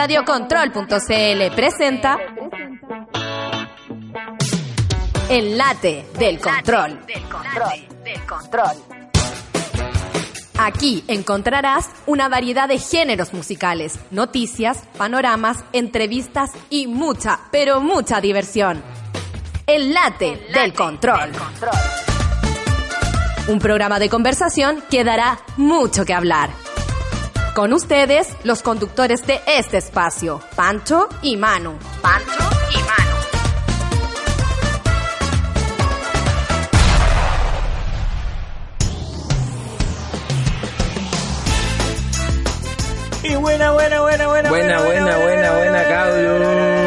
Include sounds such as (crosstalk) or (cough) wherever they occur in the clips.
Radiocontrol.cl presenta El late del control. Aquí encontrarás una variedad de géneros musicales, noticias, panoramas, entrevistas y mucha, pero mucha diversión. El late, del, control. Un programa de conversación que dará mucho que hablar. Con ustedes, los conductores de este espacio, Pancho y Manu. Pancho y Manu. Y buena, buena, buena, buena. Buena, buena, buena, buena, cabrón.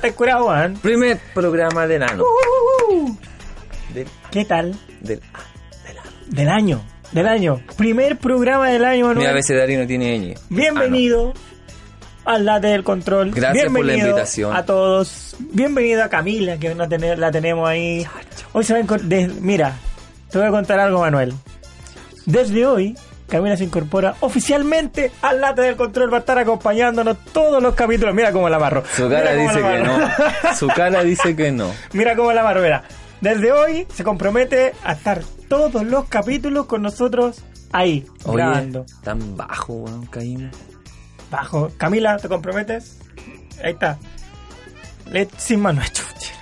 Te curado, Juan. Primer programa de Nano. Del, ¿Qué tal? del, Del año. Del año. Primer programa del año, mi Manuel. abecedario no tiene ñ. Bienvenido al Late del Control. Gracias por la invitación. A todos. Bienvenido a Camila, que no tener- la tenemos ahí. Hoy se va a Mira, te voy a contar algo, Manuel. Desde hoy, Camila se incorpora oficialmente al Late del Control. Va a estar acompañándonos todos los capítulos. Mira cómo la amarro. Su cara Mira dice que amarro. no. Su cara dice que no. (laughs) Mira cómo la barbera. Desde hoy se compromete a estar todos los capítulos con nosotros ahí, Oye, grabando. tan bajo, weón, caímos. Bajo. Camila, ¿te comprometes? Ahí está. Le sin mano chucha.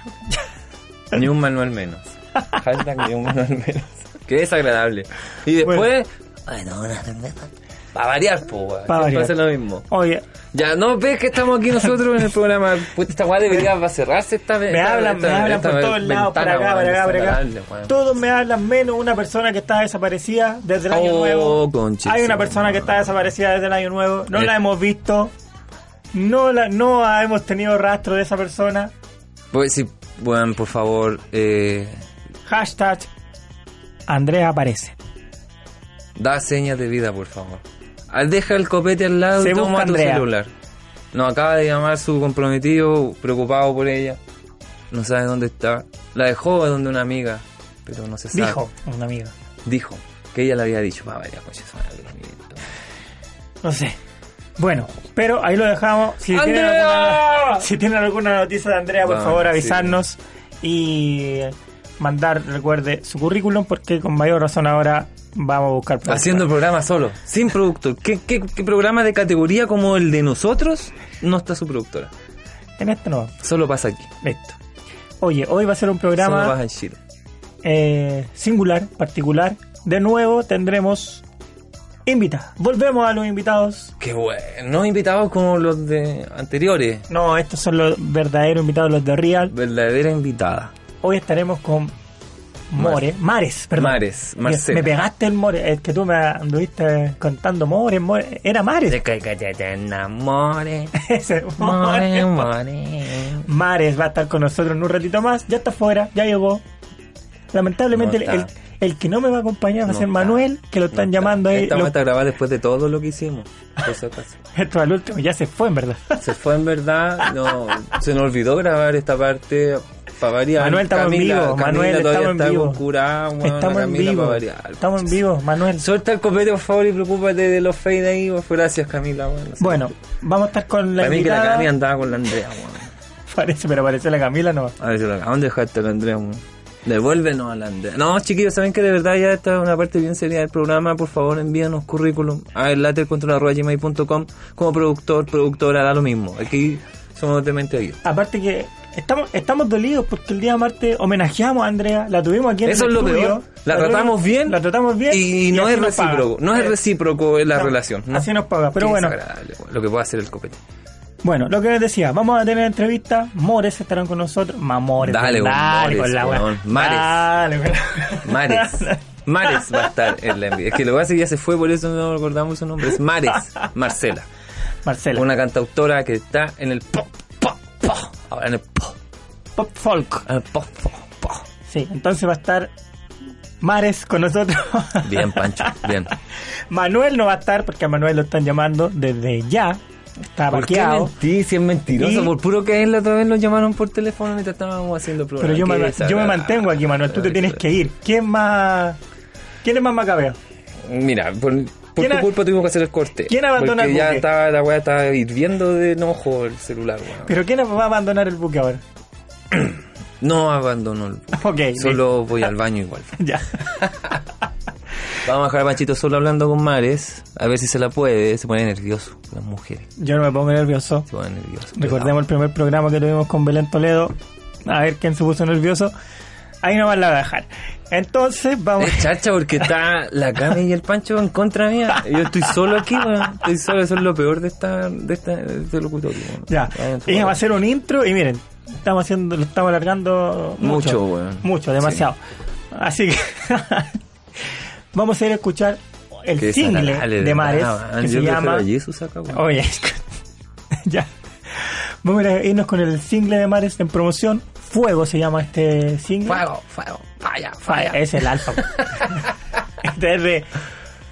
(laughs) Ni un manual menos. (laughs) Hashtag ni un manual menos. Qué desagradable. Y después, bueno, una cerveza. Para variar, po, weón. Pa' Siempre variar. lo mismo. Oye, Ya, no ves que estamos aquí nosotros en el programa. Puta, esta weá debería va a cerrarse esta vez. me hablan, me hablan por todos lados, por acá, por acá, por acá. Todos me hablan menos una persona que está desaparecida desde el año Oh, nuevo. Hay una persona que está desaparecida desde el año nuevo. No Eh. la hemos visto. No la, no hemos tenido rastro de esa persona. Pues sí, bueno, por favor, eh, Hashtag Andrea aparece. da señas de vida, por favor. Ah, Deja el copete al lado Se y toma tu Andrea. celular. Nos acaba de llamar su comprometido, preocupado por ella. No sabe dónde está. La dejó donde una amiga, pero no se sabe. Dijo una amiga. Dijo que ella le había dicho, va, vaya, coche, su madre, amiguito". No sé. Bueno, pero ahí lo dejamos. Si tienen alguna, si tienen alguna noticia de Andrea, por Va, favor sí. avisarnos y mandar, recuerde, su currículum porque con mayor razón ahora vamos a buscar productora. Haciendo el programa solo, sin productor. ¿Qué, qué, qué programa de categoría como el de nosotros no está su productora? En este no. Solo pasa aquí. Listo. Oye, hoy va a ser un Solo programa pasa en Chile. eh, singular, particular. De nuevo tendremos invitados. Volvemos a los invitados. Qué bueno. No invitados como los de anteriores. No, estos son los verdaderos invitados, los de Real. Verdadera invitada. Hoy estaremos con More, Mares, perdón. Mares, Marcela. Me pegaste el More, es que tú me anduviste contando More, More. era Mares. De que, que te enamores. (laughs) Ese, More, More. more. Mares va a estar con nosotros en un ratito más, ya está fuera, ya llegó. Lamentablemente No el, el que no me va a acompañar va a ser. Manuel, que lo están No llamando ahí. Esta Lo- vamos a grabar después de todo lo que hicimos. Acaso. (laughs) esto al último, ya se fue en verdad. Se fue en verdad. No, se nos olvidó grabar esta parte. Para variar. Manuel, estamos en Camila- vivo, Camila Manuel, estamos en vivo. estamos en Camila, vivo. variar. Estamos en vivo, Manuel. Suelta el copete, por favor, y preocúpate de los fade ahí. pues, Gracias, Camila. Bueno. Bueno, vamos a estar con la Para mí que la invitada. Cami andaba con la Andrea. (laughs) Parece, pero parece la Camila no. A ver si la ¿a dónde dejaste a la Andrea, weón? Devuélvenos a la Andrea. No, chiquillos, saben que de verdad ya esta es una parte bien seria del programa. Por favor, envíanos currículum a latercontrol.gmail.com como productor, productora, da lo mismo. Aquí somos de mente ahí. Aparte que estamos estamos dolidos porque el día martes homenajeamos a Andrea, la tuvimos aquí en Eso el es lo estudio, peor. La, tuvimos- tratamos bien. La tratamos bien. Y, no es recíproco. No es Eh, recíproco la no, relación. ¿no? Así nos paga. Pero Qué bueno, lo que puede hacer el copete. bueno, lo que les decía, vamos a tener entrevista. Mores estarán con nosotros. Mamores. Dale, dale con la weón. Mares. Dale, la- Mares. (laughs) Mares va a estar en la envidia. Es que lo que pasa es que ya se fue, por eso no recordamos su nombre. Es Mares, (laughs) Marcela. Marcela. Una cantautora que está en el pop, pop, pop. Ahora en el pop, folk. el pop, pop, pop. Sí, entonces va a estar Mares con nosotros. (laughs) Bien, Pancho, bien. Manuel no va a estar porque a Manuel lo están llamando desde ya. Está ¿Por qué mentí? Si es mentiroso. Y- Por puro que él la otra vez nos llamaron por teléfono mientras estábamos haciendo programa. Pero yo yo me mantengo aquí, Manuel. Tú te tienes que ir. ¿Quién más? ¿Quién es más macabeo? Mira, por, por ¿Quién tu culpa tuvimos que hacer el corte. ¿Quién abandona Porque el ya buque? estaba, la weá estaba hirviendo de enojo el celular. ¿Pero quién va a abandonar el buque ahora? (clears throat) No abandono el buque. (laughs) Ok. Solo voy al baño igual. (laughs) Ya. (laughs) Vamos a dejar a Panchito solo hablando con Mares. A ver si se la puede. Se pone nervioso. Las mujeres Yo no me pongo nervioso. se ponen nerviosas. Recordemos el primer programa que tuvimos con Belén Toledo. A ver quién se puso nervioso. Ahí nomás la voy a dejar. Entonces, vamos. Es chacha porque está la Cami y el Pancho en contra mía. Yo estoy solo aquí, weón. Estoy solo, eso es lo peor de esta, de esta, de este locutorio. Ya. Va a hacer un intro y miren, estamos haciendo, lo estamos alargando mucho. Mucho, weón. Mucho, demasiado. Así que (laughs) vamos a ir a escuchar el Qué single de Mares que se llama Jesus acá, weón. Oye, (laughs) ya. Vamos a irnos con el single de Mares en promoción. Fuego se llama este single. Fuego, fuego, falla, Falla, falla. Es el alfa. (laughs) este es de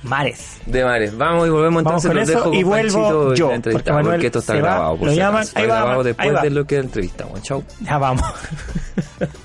Mares. De Mares. Vamos y volvemos Vamos entonces. con los eso dejo y vuelvo yo, porque Manuel porque esto está se va, grabado. Por lo llaman, ahí va, grabado ahí después va. de lo que es la entrevista. Bueno, chau. Ya vamos. (laughs)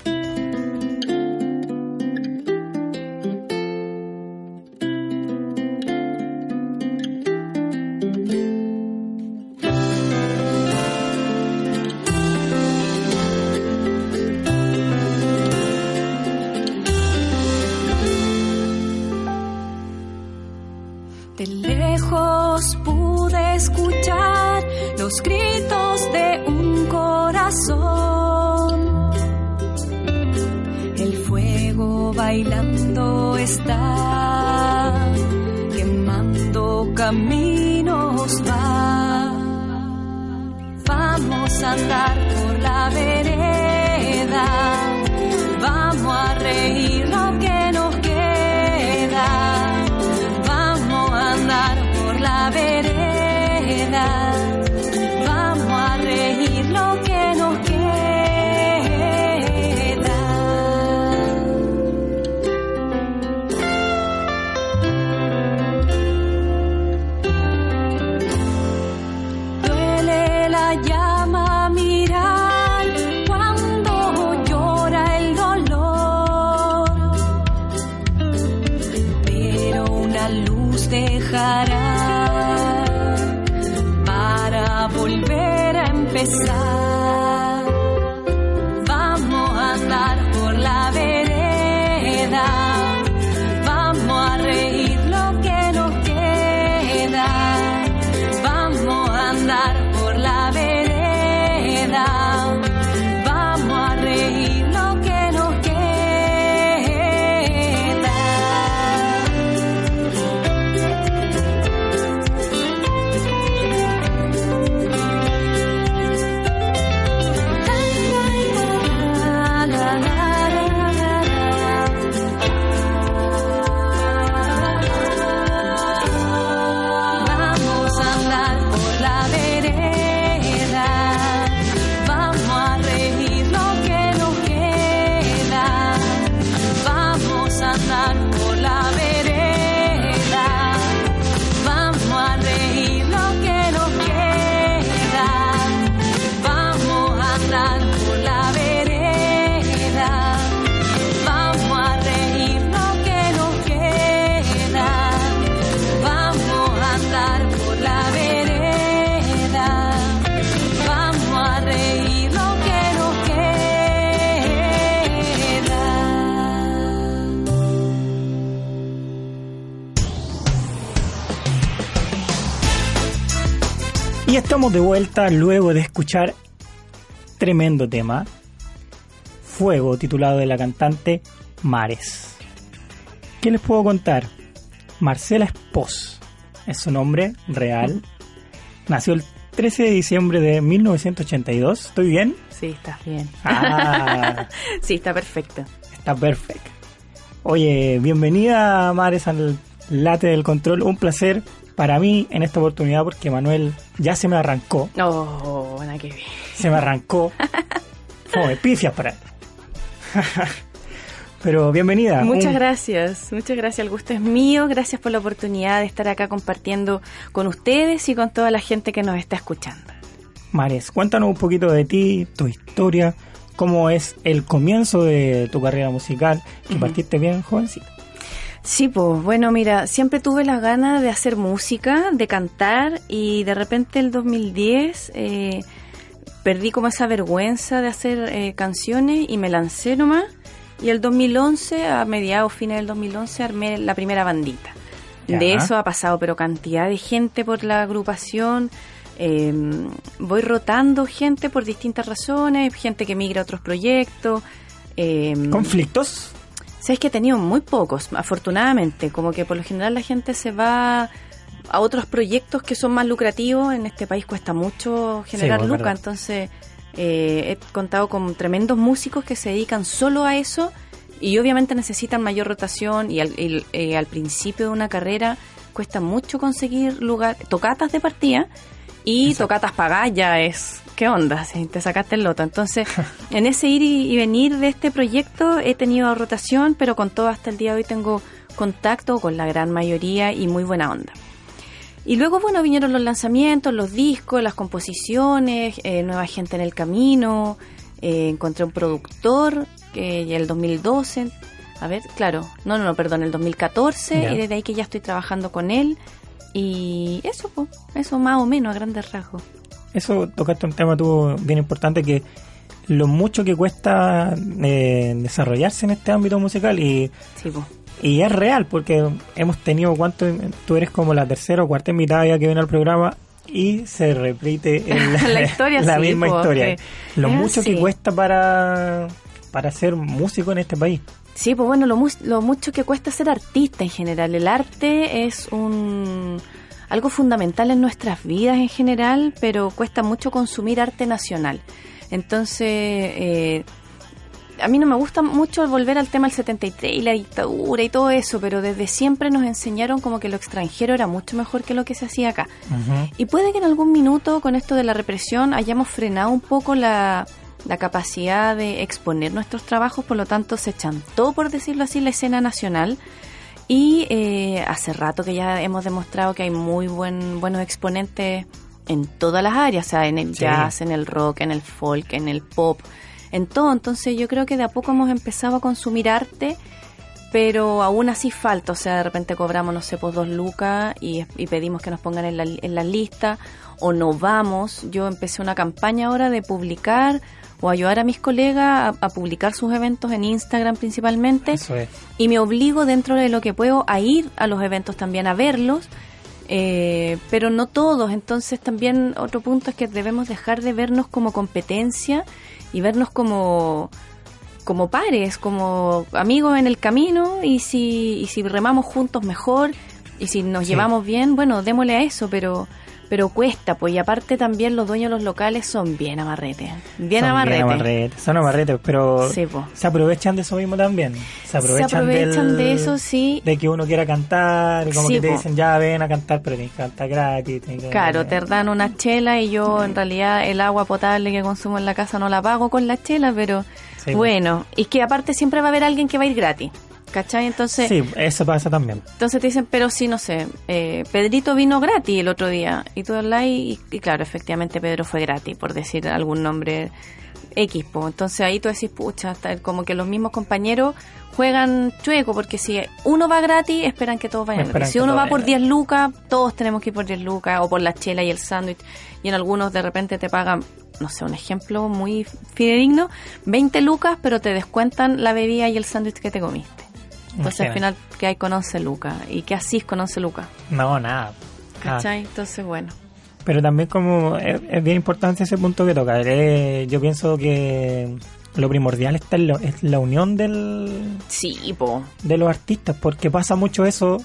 Y estamos de vuelta luego de escuchar tremendo tema, Fuego, titulado de la cantante Mares. ¿Qué les puedo contar? Marcela Espos es su nombre real. Nació el 13 de diciembre de 1982. ¿Estoy bien? Sí, estás bien. Ah, (laughs) Sí, está perfecto. está perfecto. Oye, bienvenida Mares al Late del Control. Un placer para mí en esta oportunidad porque Manuel ya se me arrancó. Oh, buena que bien. Se me arrancó. (laughs) Fue pifias para él. (laughs) Pero bienvenida. Muchas Un- gracias, muchas gracias. El gusto es mío. Gracias por la oportunidad de estar acá compartiendo con ustedes y con toda la gente que nos está escuchando. Mares, cuéntanos un poquito de ti, tu historia, cómo es el comienzo de tu carrera musical, que partiste bien jovencita. Sí, pues bueno, mira, siempre tuve las ganas de hacer música, de cantar y de repente el 2010 eh, perdí como esa vergüenza de hacer eh, canciones y me lancé nomás. Y el 2011, a mediados, fines del 2011, armé la primera bandita. Ya. De eso ha pasado, pero cantidad de gente por la agrupación. eh, voy rotando gente por distintas razones, gente que migra a otros proyectos. eh, ¿Conflictos? Sabes que he tenido muy pocos, afortunadamente. Como que por lo general la gente se va a otros proyectos que son más lucrativos. En este país cuesta mucho generar Sí, lucas. Entonces eh, he contado con tremendos músicos que se dedican solo a eso y obviamente necesitan mayor rotación. Y al, el- eh, al principio de una carrera cuesta mucho conseguir lugar, tocatas de partida y tocatas pagadas ya es. ¿Qué onda? Si te sacaste el loto. Entonces, (laughs) en ese ir y, venir de este proyecto he tenido rotación, pero con todo hasta el día de hoy tengo contacto con la gran mayoría y muy buena onda. Y luego, bueno, vinieron los lanzamientos, los discos, las composiciones, eh, nueva gente en el camino, eh, encontré un productor que ya el 2012, a ver, claro, no, no, no, perdón, el 2014, Ya. y desde ahí que ya estoy trabajando con él. Y eso, pues, eso más o menos a grandes rasgos. Eso tocaste un tema tú bien importante que lo mucho que cuesta eh, desarrollarse en este ámbito musical y, Sí, y es real porque hemos tenido cuánto tú eres como la tercera o cuarta invitada ya que viene al programa y se repite el- (laughs) La historia, la sí, misma po, historia sí. lo Es mucho que cuesta para para ser músico en este país Sí, pues bueno, lo, mus- lo mucho que cuesta ser artista en general. El arte es un algo fundamental en nuestras vidas en general, pero cuesta mucho consumir arte nacional. Entonces, eh, a mí no me gusta mucho volver al tema del 73 y la dictadura y todo eso, pero desde siempre nos enseñaron como que lo extranjero era mucho mejor que lo que se hacía acá. Y puede que en algún minuto con esto de la represión hayamos frenado un poco la, la capacidad de exponer nuestros trabajos, por lo tanto se chantó, por decirlo así, la escena nacional. Y eh, hace rato que ya hemos demostrado que hay muy buen, buenos exponentes en todas las áreas, o sea, en el Sí. jazz, en el rock, en el folk, en el pop, en todo. Entonces yo creo que de a poco hemos empezado a consumir arte pero aún así falta, o sea, de repente cobramos, no sé, pues dos lucas y, y pedimos que nos pongan en la, en la lista o no vamos. Yo empecé una campaña ahora de publicar o ayudar a mis colegas a, a publicar sus eventos en Instagram principalmente eso es y me obligo dentro de lo que puedo a ir a los eventos también a verlos, eh, pero no todos. Entonces también otro punto es que debemos dejar de vernos como competencia y vernos como como pares, como amigos en el camino y si, y si remamos juntos mejor y si nos Sí. llevamos bien, bueno, démosle a eso, pero pero cuesta, pues y aparte también los dueños de los locales son bien amarretes, bien Son amarretes. amarretes, son amarretes, pero Sí, po. se aprovechan de eso mismo también. Se aprovechan, Se aprovechan del- de eso, sí. De que uno quiera cantar, y como Sí, que te po. dicen, ya ven a cantar, pero tienes que cantar gratis. que- Claro, te dan una chela y yo en realidad el agua potable que consumo en la casa no la pago con la chela, pero Sí, bueno, y que aparte siempre va a haber alguien que va a ir gratis, ¿cachai? Entonces, Sí, eso pasa también. entonces te dicen, pero sí, no sé, eh, Pedrito vino gratis el otro día y tú hablas y, y claro, efectivamente Pedro fue gratis, por decir algún nombre X, po. entonces ahí tú decís, pucha, hasta como que los mismos compañeros juegan chueco, porque si uno va gratis, esperan que todos vayan gratis. Si uno va por vayan 10 lucas, todos tenemos que ir por 10 lucas, o por la chela y el sándwich, y en algunos de repente te pagan, no sé, un ejemplo muy fidedigno, 20 lucas, pero te descuentan la bebida y el sándwich que te comiste. Entonces Imagínate. al final, ¿qué hay con 11 lucas? ¿Y qué asís con 11 lucas? No, nada. Nada. ¿Cachai? Entonces, bueno. Pero también como es, es bien importante ese punto que toca. Eh, yo pienso que lo primordial está en, lo- es la unión del, Sí, po. de los artistas, porque pasa mucho eso,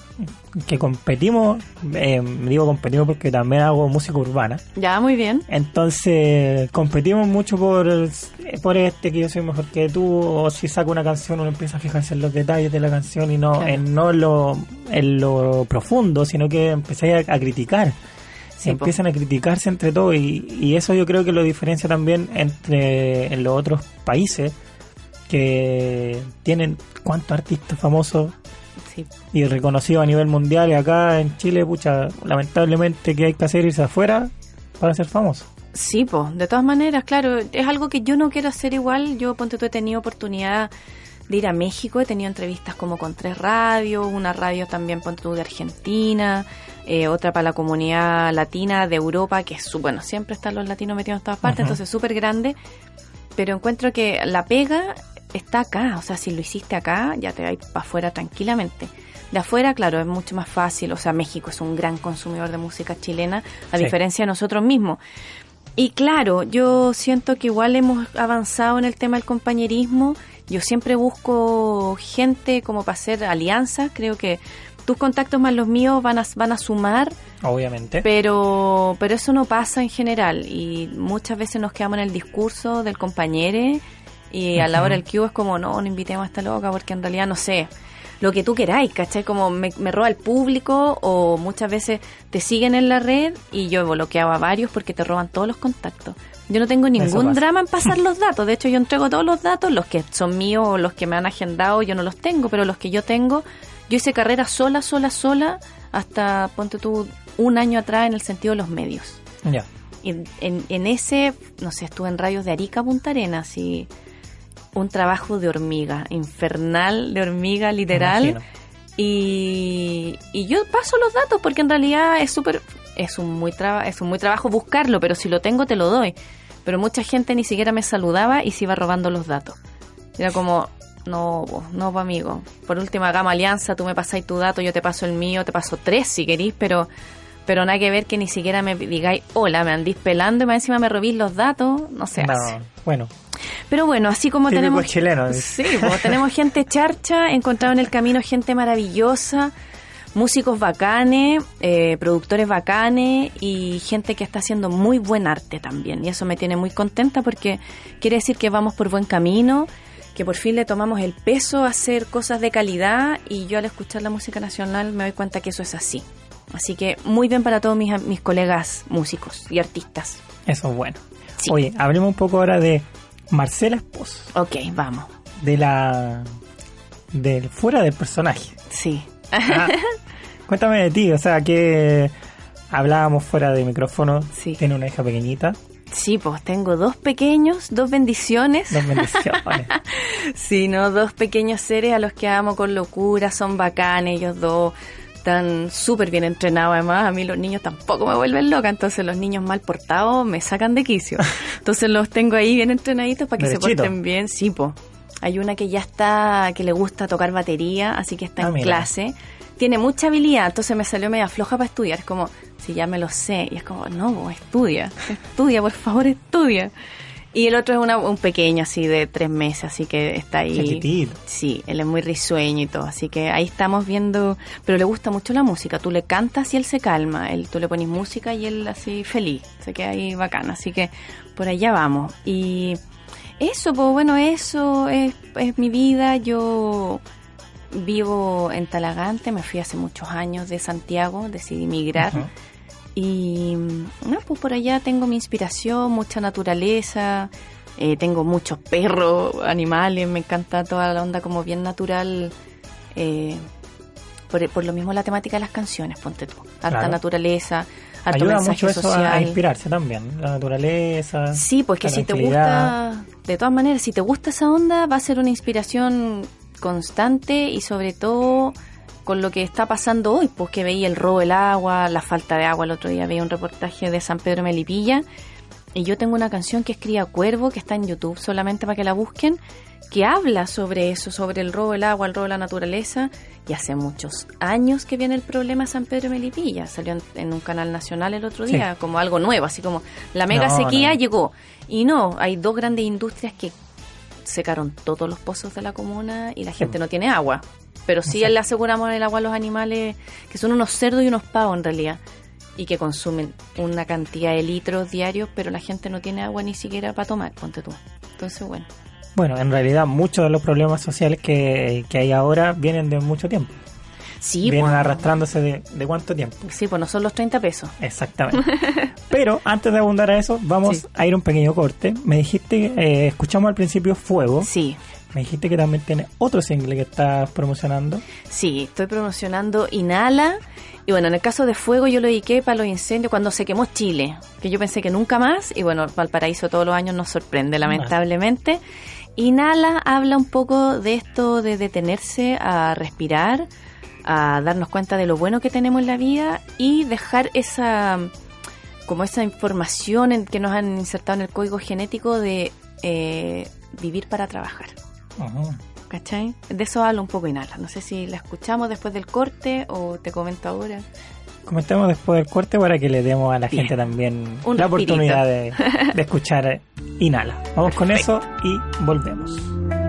que competimos, eh, digo competimos porque también hago música urbana, Ya, muy bien. entonces competimos mucho por, por este, que yo soy mejor que tú, o si saco una canción uno empieza a fijarse en los detalles de la canción y no Claro. en no lo, en lo profundo, sino que empecé a, a criticar. Sí, po. empiezan a criticarse entre todos y, y eso yo creo que lo diferencia también entre en los otros países que tienen cuántos artistas famosos Sí. y reconocidos a nivel mundial y acá en Chile, pucha, lamentablemente que hay que hacer irse afuera para ser famoso. Sí, pues, de todas maneras, claro, es algo que yo no quiero hacer igual. Yo, ponte tú, he tenido oportunidad de ir a México, he tenido entrevistas como con tres radios, una radio también, de Argentina, eh, otra para la comunidad latina de Europa, que es, bueno, siempre están los latinos metidos en todas partes, Ujú. entonces súper grande, pero encuentro que la pega está acá, o sea, si lo hiciste acá, ya te vas para afuera tranquilamente. De afuera, claro, es mucho más fácil, o sea, México es un gran consumidor de música chilena, a Sí. diferencia de nosotros mismos. Y claro, yo siento que igual hemos avanzado en el tema del compañerismo. Yo siempre busco gente como para hacer alianzas. Creo que tus contactos más los míos van a, van a sumar, Obviamente. pero, pero eso no pasa en general. Y muchas veces nos quedamos en el discurso del compañero y a la hora del Q es como, no, no invitemos a esta loca porque en realidad no sé. Lo que tú queráis, ¿cachai? Como me, me roba el público o muchas veces te siguen en la red y yo he bloqueado a varios porque te roban todos los contactos. Yo no tengo ningún drama en pasar los (laughs) datos. De hecho, yo entrego todos los datos, los que son míos o los que me han agendado, yo no los tengo, pero los que yo tengo, yo hice carrera sola, sola, sola, hasta, ponte tú, un año atrás en el sentido de los medios. Ya. Y en, en ese, no sé, estuve en radios de Arica, Punta Arenas y un trabajo de hormiga, infernal de hormiga, literal. Y, y yo paso los datos porque en realidad es súper, es un muy traba, es un muy trabajo buscarlo, pero si lo tengo te lo doy. Pero mucha gente ni siquiera me saludaba y se iba robando los datos. Era como, no, no, amigo. Por última gama alianza, tú me pasáis tu dato, yo te paso el mío, te paso tres si querís, pero pero nada que ver que ni siquiera me digáis, hola, me andís pelando y más encima me robís los datos, no hace. bueno, Pero bueno, así como Típico tenemos... chileno. (laughs) Sí, pues, tenemos gente charcha, encontrado en el camino gente maravillosa, músicos bacanes, eh, productores bacanes y gente que está haciendo muy buen arte también. Y eso me tiene muy contenta porque quiere decir que vamos por buen camino, que por fin le tomamos el peso a hacer cosas de calidad y yo al escuchar la música nacional me doy cuenta que eso es así. Así que muy bien para todos mis, mis colegas músicos y artistas. eso es bueno. Sí. Oye, hablemos un poco ahora de Marcela Esposo, Ok, vamos. de la del fuera del personaje. Sí. Ah, (laughs) cuéntame de ti, o sea, que hablábamos fuera de micrófono. Sí. Tiene una hija pequeñita, Sí, pues tengo dos pequeños, dos bendiciones. dos bendiciones. (laughs) Sí, ¿no? Dos pequeños seres a los que amo con locura, son bacanes, ellos dos están súper bien entrenados además. A mí los niños tampoco me vuelven loca, entonces los niños mal portados me sacan de quicio. (laughs) Entonces los tengo ahí bien entrenaditos para que se porten bien. Sí, pues. Hay una que ya está, que le gusta tocar batería, así que está Ah, en mira. clase. Tiene mucha habilidad, entonces me salió media floja para estudiar. Es como, si ya me lo sé. Y es como, no, vos, estudia, (laughs) estudia, por favor, estudia. Y el otro es una- un pequeño, así de tres meses, así que está ahí. Chiquitito. Sí, él es muy risueño y todo, así que ahí estamos viendo, pero le gusta mucho la música, tú le cantas y él se calma, él, tú le pones música y él así feliz, se queda ahí bacán, así que por allá vamos. Y eso, pues bueno, eso es, es mi vida, yo vivo en Talagante, me fui hace muchos años de Santiago, decidí migrar. Y no, pues por allá tengo mi inspiración, mucha naturaleza, eh, tengo muchos perros, animales, me encanta toda la onda como bien natural. eh, por, por lo mismo la temática de las canciones, ponte tú. Harta Claro. naturaleza, harto Ayuda mensaje mucho eso a- social. a, inspirarse también, la naturaleza. Sí, pues que si te gusta, de todas maneras, si te gusta esa onda, va a ser una inspiración constante y sobre todo con lo que está pasando hoy, pues que veía el robo del agua, la falta de agua, el otro día veía un reportaje de San Pedro Melipilla y yo tengo una canción que es Cría Cuervo, que está en YouTube solamente para que la busquen, que habla sobre eso, sobre el robo del agua, el robo de la naturaleza, y hace muchos años que viene el problema San Pedro Melipilla, salió en, en un canal nacional el otro Sí. día, como algo nuevo, así como la mega No, sequía no. llegó. Y no, hay dos grandes industrias que secaron todos los pozos de la comuna y la gente no tiene agua. Pero sí le aseguramos el agua a los animales, que son unos cerdos y unos pavos en realidad, y que consumen una cantidad de litros diarios, pero la gente no tiene agua ni siquiera para tomar, ponte tú. Entonces, bueno. Bueno, en realidad muchos de los problemas sociales que, que hay ahora vienen de mucho tiempo. Sí, vienen pues, arrastrándose de, de cuánto tiempo. sí, pues no son los 30 pesos. Exactamente. Pero antes de abundar a eso, vamos Sí. a ir a un pequeño corte. Me dijiste, eh, escuchamos al principio Fuego. Sí, Me dijiste que también tiene otro single que estás promocionando. sí, estoy promocionando Inhala. Y bueno, en el caso de Fuego yo lo dediqué para los incendios cuando se quemó Chile, que yo pensé que nunca más, y bueno, Valparaíso todos los años nos sorprende, lamentablemente. Inhala habla un poco de esto de detenerse a respirar, a darnos cuenta de lo bueno que tenemos en la vida y dejar esa como esa información en que nos han insertado en el código genético de eh, vivir para trabajar. Ajá. ¿Cachai? De eso habla un poco Inhala. No sé si la escuchamos después del corte o te comento ahora. Comentemos después del corte para que le demos a la Bien. gente también Un la respirito. oportunidad de, de escuchar Inhala. Vamos con eso y volvemos.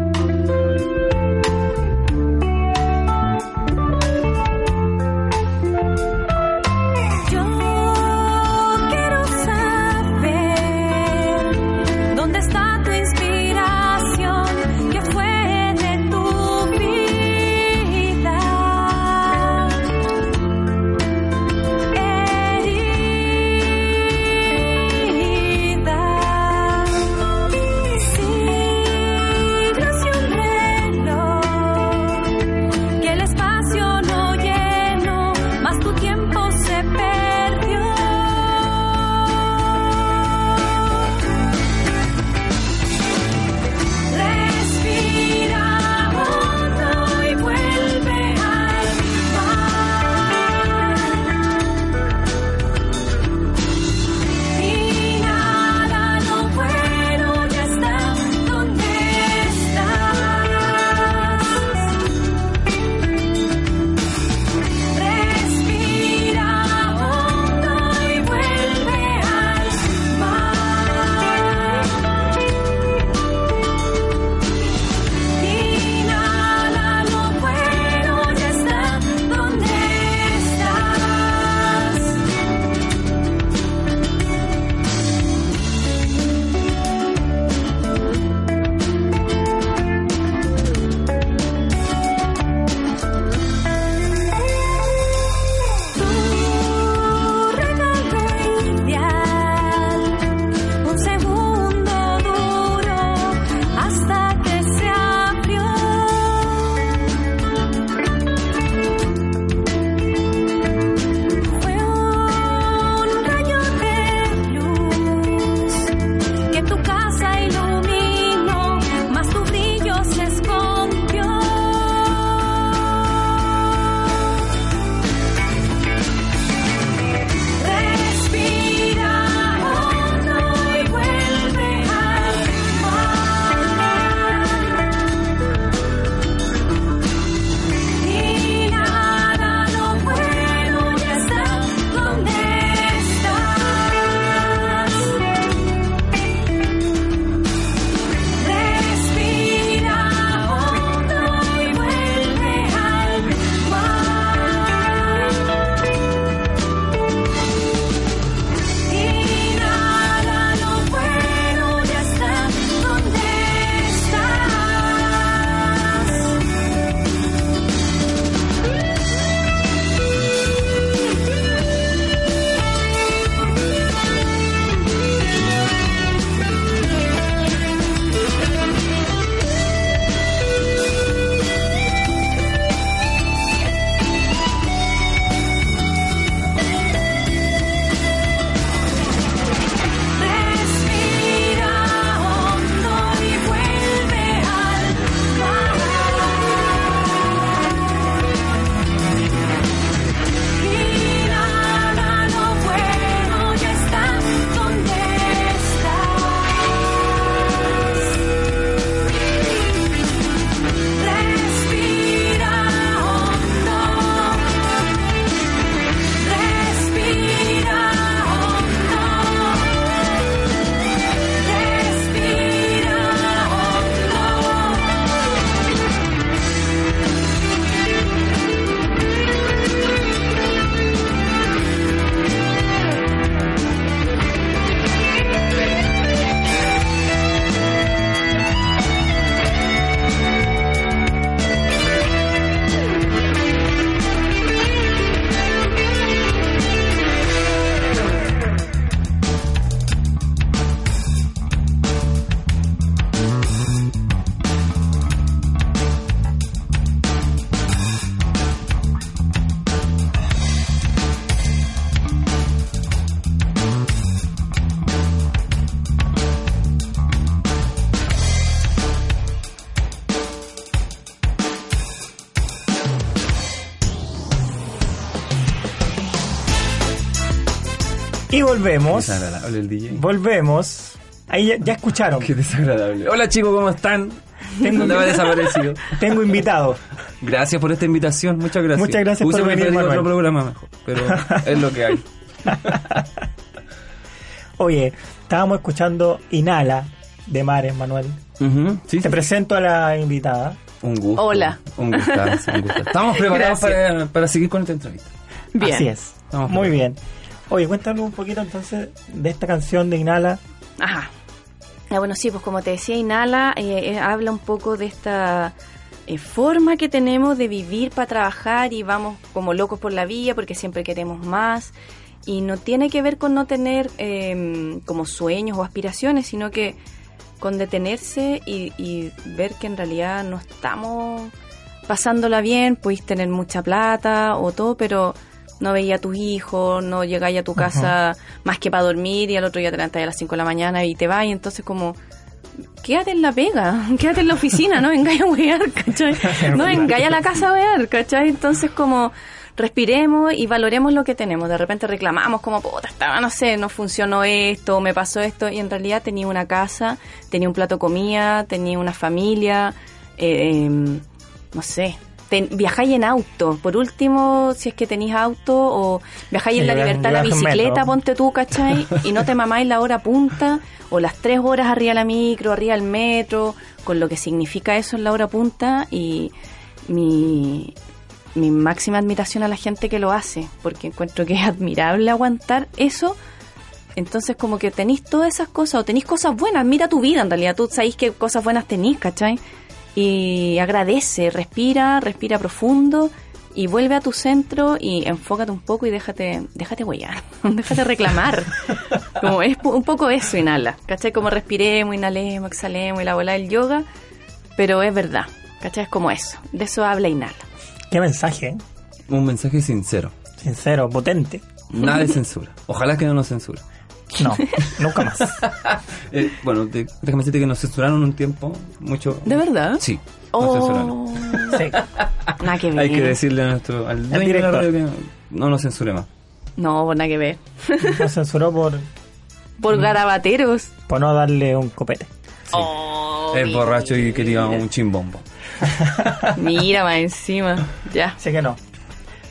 Volvemos. Desagradable el DJ. Volvemos. Ahí ya, ya escucharon. Qué desagradable. Hola chicos, ¿cómo están? Tengo- ¿Dónde va desaparecido? (laughs) Tengo invitado. Gracias por esta invitación, muchas gracias. Muchas gracias Puse por venir, Manuel. otro programa mejor, pero es lo que hay. (laughs) Oye, estábamos escuchando Inhala de Mares, Manuel. Sí, Te sí. presento a la invitada. Un gusto. Hola. Un gustazo, un gusto. Estamos preparados (laughs) para, para seguir con esta entrevista. Bien. Así es. Estamos Muy preparados. bien. Oye, cuéntame un poquito entonces de esta canción de Inhala. Ajá. Ah, bueno, sí, pues como te decía, Inhala eh, eh, habla un poco de esta eh, forma que tenemos de vivir para trabajar y vamos como locos por la vía porque siempre queremos más. Y no tiene que ver con no tener eh, como sueños o aspiraciones, sino que con detenerse y, y ver que en realidad no estamos pasándola bien, podéis tener mucha plata o todo, pero no veía a tus hijos, no llegáis a tu casa más que para dormir y al otro día te levantáis a las 5 de la mañana y te vas y entonces como quédate en la pega, (laughs) quédate en la oficina, no vengáis a wear, ¿cachai? (laughs) No vengáis a la casa a wear, ¿cachai? Entonces como respiremos y valoremos lo que tenemos. De repente reclamamos como, puta, estaba, no sé, no funcionó esto, me pasó esto, y en realidad tenía una casa, tenía un plato de comida, tenía una familia, eh, em, no sé. Ten- viajáis en auto, por último, si es que tenéis auto, o viajáis en la libertad la bicicleta, ponte tú, ¿cachai? Y no te mamáis la hora punta, o las tres horas arriba de la micro, arriba del metro, con lo que significa eso en la hora punta, y mi, mi máxima admiración a la gente que lo hace, porque encuentro que es admirable aguantar eso. Entonces, como que tenéis todas esas cosas, o tenéis cosas buenas, mira tu vida en realidad, tú sabéis qué cosas buenas tenéis, ¿cachai? Y agradece, respira, respira profundo y vuelve a tu centro y enfócate un poco y déjate, déjate huellar, (laughs) déjate reclamar. (laughs) Como es pu- un poco eso, inhala, ¿cachai? Como respiremos, inhalemos, exhalemos y la bola del yoga, pero es verdad, ¿cachai? Es como eso, de eso habla inhala. Qué mensaje, ¿eh? Un mensaje sincero. sincero, potente. Nada de censura. Ojalá que no nos censura. No, (laughs) nunca más. Eh, bueno, de- déjame decirte que nos censuraron un tiempo, mucho. ¿De verdad? Sí, nos censuraron. Oh, Sí. nada que ver. Hay que decirle a nuestro, al dueño de la director. radio que no nos censure más. No, nada que ver. Nos censuró por, Por garabateros. por no darle un copete. Oh, es mira. borracho y quería un chimbombo. (laughs) Mira, más encima. Ya. Así que no.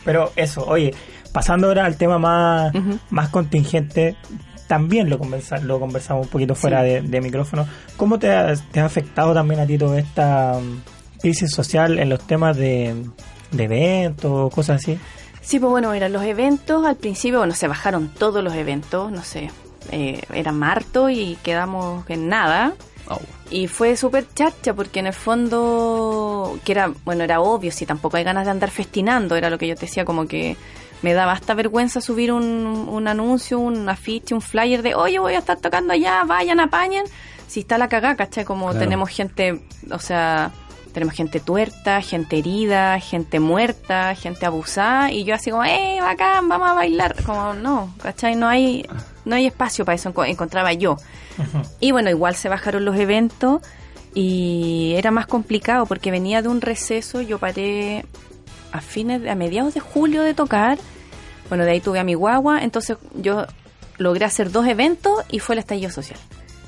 Pero eso, oye, pasando ahora al tema más, más contingente, también lo, conversa- lo conversamos un poquito fuera de, de micrófono. ¿Cómo te ha, te ha afectado también a ti toda esta mm, crisis social en los temas de, de eventos, cosas así? Sí, pues bueno, eran los eventos. Al principio, bueno, se bajaron todos los eventos. No sé, eh, era marto y quedamos en nada. Y fue súper chacha porque en el fondo, que era, bueno, era obvio, si tampoco hay ganas de andar festinando, era lo que yo te decía, como que me daba hasta vergüenza subir un, un anuncio, un afiche, un flyer de, oye, voy a estar tocando allá, vayan, apañen. Si está la cagada, ¿cachai? Como Claro. tenemos gente, o sea, tenemos gente tuerta, gente herida, gente muerta, gente abusada, y yo así como, ¡eh, bacán, vamos a bailar! Como, no, ¿cachai? No hay, no hay espacio para eso, enco- encontraba yo. Y bueno, igual se bajaron los eventos y era más complicado porque venía de un receso, yo paré a fines, de- a mediados de julio de tocar, bueno, de ahí tuve a mi guagua, entonces yo logré hacer dos eventos y fue el estallido social.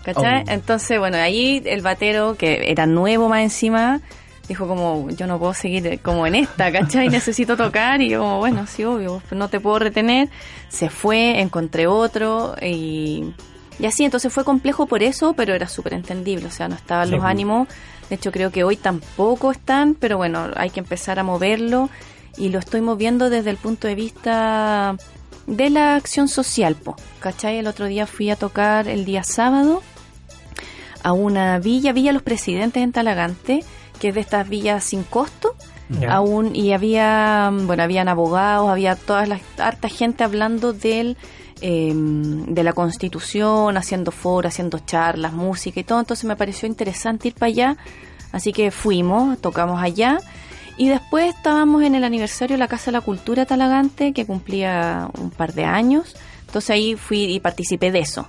¿Cachai? Oh. Entonces, bueno, ahí el batero, que era nuevo más encima, dijo como, yo no puedo seguir como en esta, ¿cachai? Necesito tocar y yo como, bueno, sí, obvio, no te puedo retener. Se fue, encontré otro y, y así, entonces fue complejo por eso, pero era súper entendible, o sea, no estaban Sí. los ánimos. De hecho, creo que hoy tampoco están, pero bueno, hay que empezar a moverlo y lo estoy moviendo desde el punto de vista de la acción social, po, ¿cachai? El otro día fui a tocar el día sábado a una villa, Villa Los Presidentes en Talagante, que es de estas villas sin costo. Ya. Aún, y había, bueno, habían abogados, había toda la harta gente hablando del, eh, de la constitución, haciendo foros, haciendo charlas, música y todo. Entonces me pareció interesante ir para allá. Así que fuimos, tocamos allá. Y después estábamos en el aniversario de la Casa de la Cultura Talagante, que cumplía un par de años. Entonces ahí fui y participé de eso.